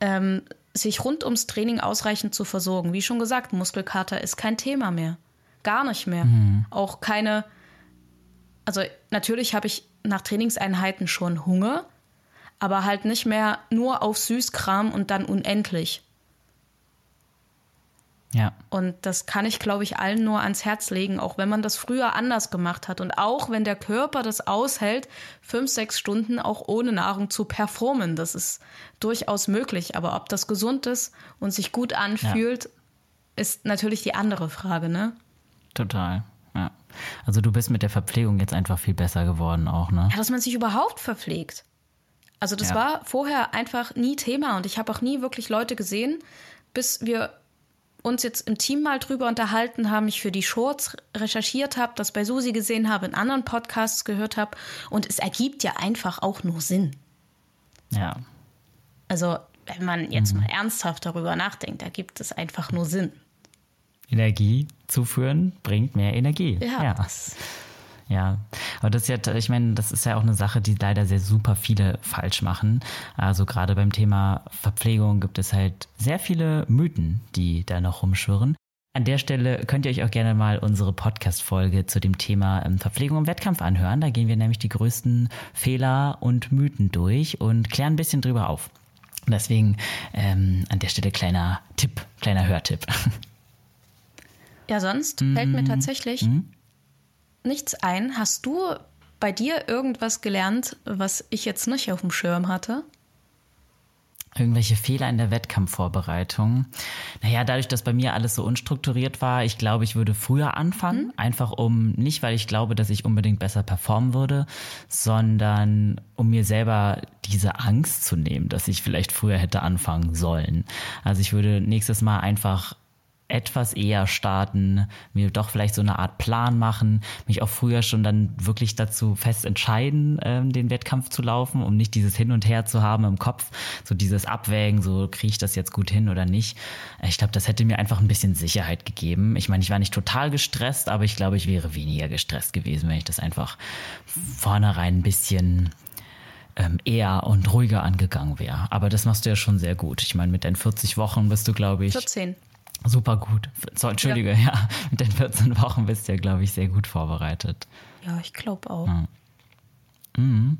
ähm, sich rund ums Training ausreichend zu versorgen. Wie schon gesagt, Muskelkater ist kein Thema mehr. Gar nicht mehr. Mhm. Auch keine. Also natürlich habe ich nach Trainingseinheiten schon Hunger, aber halt nicht mehr nur auf Süßkram und dann unendlich. Ja. Und das kann ich, glaube ich, allen nur ans Herz legen, auch wenn man das früher anders gemacht hat. Und auch wenn der Körper das aushält, fünf, sechs Stunden auch ohne Nahrung zu performen. Das ist durchaus möglich. Aber ob das gesund ist und sich gut anfühlt, ja. ist natürlich die andere Frage, ne? Total. Ja. Also du bist mit der Verpflegung jetzt einfach viel besser geworden auch, ne? Ja, dass man sich überhaupt verpflegt. Also das ja. war vorher einfach nie Thema und ich habe auch nie wirklich Leute gesehen, bis wir uns jetzt im Team mal drüber unterhalten haben, ich für die Shorts recherchiert habe, das bei Susi gesehen habe, in anderen Podcasts gehört habe und es ergibt ja einfach auch nur Sinn. Ja. Also wenn man jetzt mhm. mal ernsthaft darüber nachdenkt, ergibt es einfach nur Sinn. Energie zuführen bringt mehr Energie. Ja. ja. Ja, aber das ist ja, ich meine, das ist ja auch eine Sache, die leider sehr super viele falsch machen. Also gerade beim Thema Verpflegung gibt es halt sehr viele Mythen, die da noch rumschwirren. An der Stelle könnt ihr euch auch gerne mal unsere Podcast-Folge zu dem Thema ähm, Verpflegung im Wettkampf anhören. Da gehen wir nämlich die größten Fehler und Mythen durch und klären ein bisschen drüber auf. Deswegen ähm, an der Stelle kleiner Tipp, kleiner Hörtipp. (laughs) Ja, sonst fällt mir mhm. tatsächlich mhm. Nichts ein. Hast du bei dir irgendwas gelernt, was ich jetzt nicht auf dem Schirm hatte? Irgendwelche Fehler in der Wettkampfvorbereitung. Naja, dadurch, dass bei mir alles so unstrukturiert war, ich glaube, ich würde früher anfangen. Mhm. Einfach um, nicht weil ich glaube, dass ich unbedingt besser performen würde, sondern um mir selber diese Angst zu nehmen, dass ich vielleicht früher hätte anfangen sollen. Also ich würde nächstes Mal einfach etwas eher starten, mir doch vielleicht so eine Art Plan machen, mich auch früher schon dann wirklich dazu fest entscheiden, ähm, den Wettkampf zu laufen, um nicht dieses Hin und Her zu haben im Kopf, so dieses Abwägen, so kriege ich das jetzt gut hin oder nicht. Ich glaube, das hätte mir einfach ein bisschen Sicherheit gegeben. Ich meine, ich war nicht total gestresst, aber ich glaube, ich wäre weniger gestresst gewesen, wenn ich das einfach vornherein ein bisschen ähm, eher und ruhiger angegangen wäre. Aber das machst du ja schon sehr gut. Ich meine, mit deinen 40 Wochen bist du, glaube ich. 14. Super gut. So, Entschuldige, ja. (laughs) ja. Mit den 14 Wochen bist du ja, glaube ich, sehr gut vorbereitet. Ja, ich glaube auch. Ja. Mhm.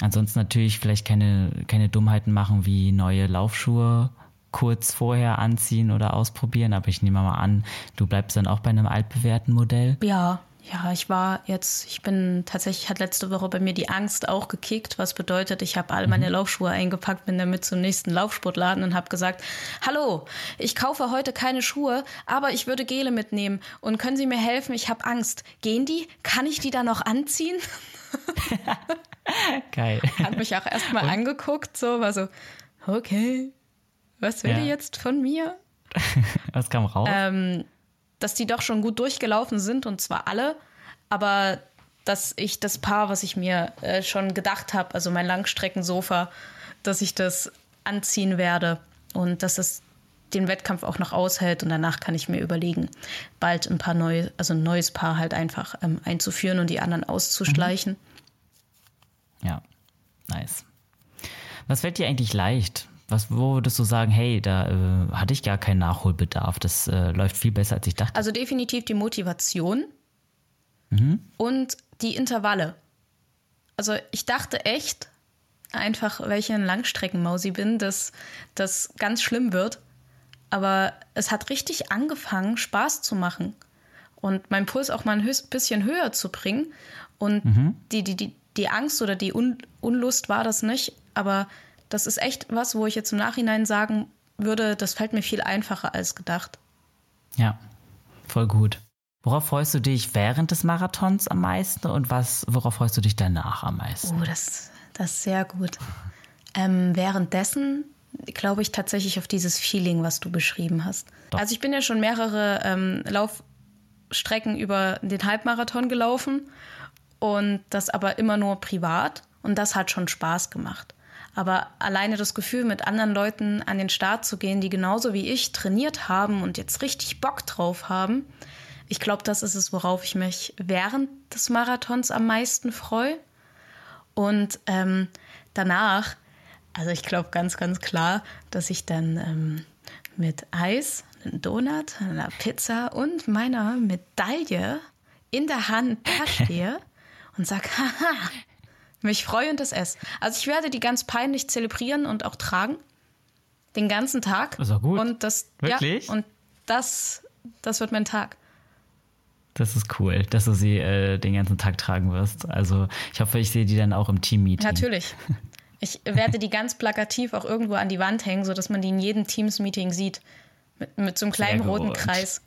Ansonsten natürlich vielleicht keine, keine Dummheiten machen wie neue Laufschuhe kurz vorher anziehen oder ausprobieren, aber ich nehme mal an, du bleibst dann auch bei einem altbewährten Modell. Ja, ja, ich war jetzt, ich bin tatsächlich, hat letzte Woche bei mir die Angst auch gekickt, was bedeutet, ich habe all meine mhm. Laufschuhe eingepackt, bin damit zum nächsten Laufsportladen und habe gesagt, hallo, ich kaufe heute keine Schuhe, aber ich würde Gele mitnehmen und können Sie mir helfen? Ich habe Angst. Gehen die? Kann ich die da noch anziehen? (laughs) Geil. Hat mich auch erstmal angeguckt, so war so, okay, was will ja. die jetzt von mir? (laughs) was kam raus? Ähm, dass die doch schon gut durchgelaufen sind und zwar alle, aber dass ich das Paar, was ich mir äh, schon gedacht habe, also mein Langstreckensofa, dass ich das anziehen werde und dass es den Wettkampf auch noch aushält und danach kann ich mir überlegen, bald ein paar neue, also ein neues Paar halt einfach ähm, einzuführen und die anderen auszuschleichen. Mhm. Ja, nice. Was fällt dir eigentlich leicht? Was, wo würdest du sagen, hey, da äh, hatte ich gar keinen Nachholbedarf, das äh, läuft viel besser, als ich dachte? Also definitiv die Motivation mhm. und die Intervalle. Also ich dachte echt, einfach, weil ich ein Langstreckenmausi bin, dass das ganz schlimm wird. Aber es hat richtig angefangen, Spaß zu machen und meinen Puls auch mal ein bisschen höher zu bringen. Und mhm. die, die, die, die Angst oder die Un Unlust war das nicht, aber das ist echt was, wo ich jetzt im Nachhinein sagen würde, das fällt mir viel einfacher als gedacht. Ja, voll gut. Worauf freust du dich während des Marathons am meisten und was, worauf freust du dich danach am meisten? Oh, das, das ist sehr gut. Ähm, währenddessen glaube ich tatsächlich auf dieses Feeling, was du beschrieben hast. Doch. Also ich bin ja schon mehrere ähm, Laufstrecken über den Halbmarathon gelaufen und das aber immer nur privat und das hat schon Spaß gemacht. Aber alleine das Gefühl, mit anderen Leuten an den Start zu gehen, die genauso wie ich trainiert haben und jetzt richtig Bock drauf haben, ich glaube, das ist es, worauf ich mich während des Marathons am meisten freue. Und ähm, danach, also ich glaube ganz, ganz klar, dass ich dann ähm, mit Eis, einem Donut, einer Pizza und meiner Medaille in der Hand da (laughs) stehe und sage, (laughs) haha, mich freue und es esse. Also ich werde die ganz peinlich zelebrieren und auch tragen. Den ganzen Tag. Das ist auch gut. Und das, Wirklich? Ja, und das, das wird mein Tag. Das ist cool, dass du sie äh, den ganzen Tag tragen wirst. Also ich hoffe, ich sehe die dann auch im Team-Meeting. Natürlich. (laughs) Ich werde die ganz plakativ auch irgendwo an die Wand hängen, sodass man die in jedem Teams-Meeting sieht. Mit, mit so einem kleinen roten Kreis.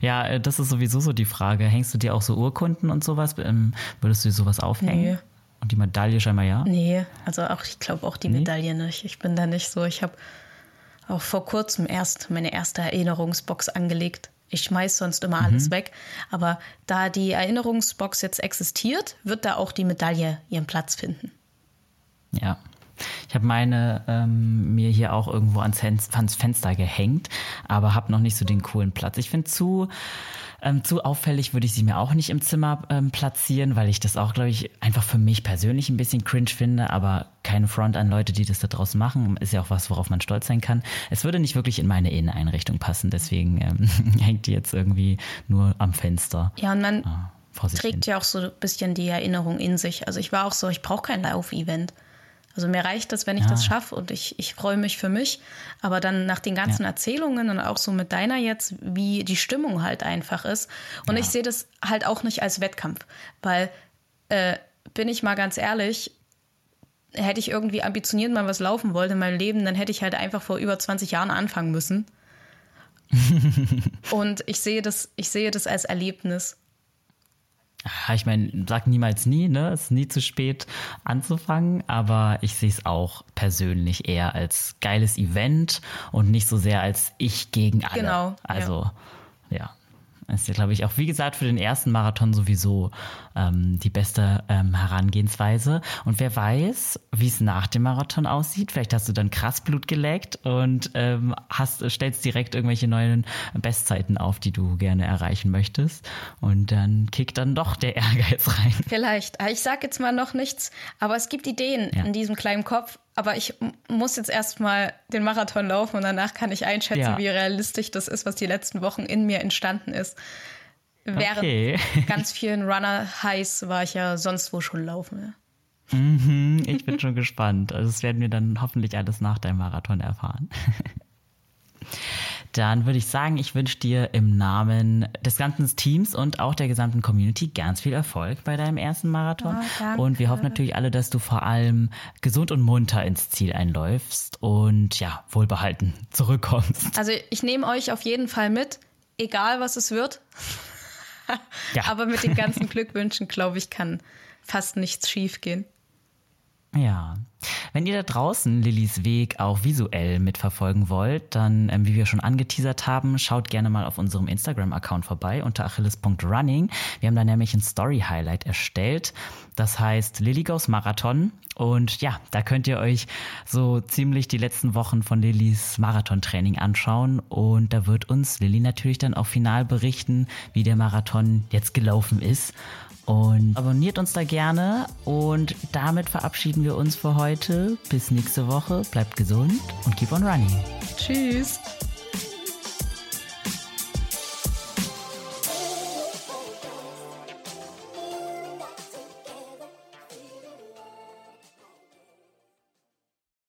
Ja, äh, das ist sowieso so die Frage. Hängst du dir auch so Urkunden und sowas? Ähm, würdest du dir sowas aufhängen? Nee. Und die Medaille scheinbar ja? Nee, also auch, ich glaube auch die nee? Medaille nicht. Ich bin da nicht so. Ich habe auch vor kurzem erst meine erste Erinnerungsbox angelegt. Ich schmeiß sonst immer mhm. alles weg. Aber da die Erinnerungsbox jetzt existiert, wird da auch die Medaille ihren Platz finden. Ja, ich habe meine ähm, mir hier auch irgendwo ans, ans Fenster gehängt, aber habe noch nicht so den coolen Platz. Ich finde zu ähm, zu auffällig würde ich sie mir auch nicht im Zimmer ähm, platzieren, weil ich das auch, glaube ich, einfach für mich persönlich ein bisschen cringe finde, aber keine Front an Leute, die das da draußen machen. Ist ja auch was, worauf man stolz sein kann. Es würde nicht wirklich in meine Inneneinrichtung passen, deswegen ähm, (laughs) hängt die jetzt irgendwie nur am Fenster. Ja, und man ah, trägt ja auch so ein bisschen die Erinnerung in sich. Also ich war auch so, ich brauche kein Lauf-Event. Also mir reicht das, wenn ich ja. das schaffe und ich, ich freue mich für mich. Aber dann nach den ganzen ja. Erzählungen und auch so mit deiner jetzt, wie die Stimmung halt einfach ist. Und ja. ich sehe das halt auch nicht als Wettkampf, weil, äh, bin ich mal ganz ehrlich, hätte ich irgendwie ambitioniert mal was laufen wollen in meinem Leben, dann hätte ich halt einfach vor über 20 Jahren anfangen müssen. (laughs) und ich sehe das, ich sehe das als Erlebnis. Ich meine, sag niemals nie, ne? Es ist nie zu spät anzufangen, aber ich sehe es auch persönlich eher als geiles Event und nicht so sehr als ich gegen alle. Genau. Also, ja. ja. Das ist ja, glaube ich, auch wie gesagt für den ersten Marathon sowieso ähm, die beste ähm, Herangehensweise. Und wer weiß, wie es nach dem Marathon aussieht. Vielleicht hast du dann krass Blut geleckt und ähm, hast, stellst direkt irgendwelche neuen Bestzeiten auf, die du gerne erreichen möchtest. Und dann kickt dann doch der Ehrgeiz rein. Vielleicht. Ich sage jetzt mal noch nichts, aber es gibt Ideen ja. in diesem kleinen Kopf aber ich muss jetzt erstmal den Marathon laufen und danach kann ich einschätzen, ja. wie realistisch das ist, was die letzten Wochen in mir entstanden ist. Während okay. (laughs) ganz vielen Runner-Highs war ich ja sonst wo schon laufen. Ja. Mhm, ich bin schon (laughs) gespannt. Also das werden wir dann hoffentlich alles nach deinem Marathon erfahren. (laughs) Dann würde ich sagen, ich wünsche dir im Namen des ganzen Teams und auch der gesamten Community ganz viel Erfolg bei deinem ersten Marathon. Oh, und wir hoffen natürlich alle, dass du vor allem gesund und munter ins Ziel einläufst und ja, wohlbehalten zurückkommst. Also ich nehme euch auf jeden Fall mit, egal was es wird. ja. (laughs) Aber mit den ganzen Glückwünschen, glaube ich, kann fast nichts schiefgehen. Ja. Wenn ihr da draußen Lillys Weg auch visuell mitverfolgen wollt, dann, ähm, wie wir schon angeteasert haben, schaut gerne mal auf unserem Instagram-Account vorbei unter achilles.running. Wir haben da nämlich ein Story-Highlight erstellt. Das heißt Lilly Goes Marathon. Und ja, da könnt ihr euch so ziemlich die letzten Wochen von Lillys Marathontraining anschauen. Und da wird uns Lilly natürlich dann auch final berichten, wie der Marathon jetzt gelaufen ist. Und abonniert uns da gerne. Und damit verabschieden wir uns für heute. Bis nächste Woche. Bleibt gesund und keep on running. Tschüss.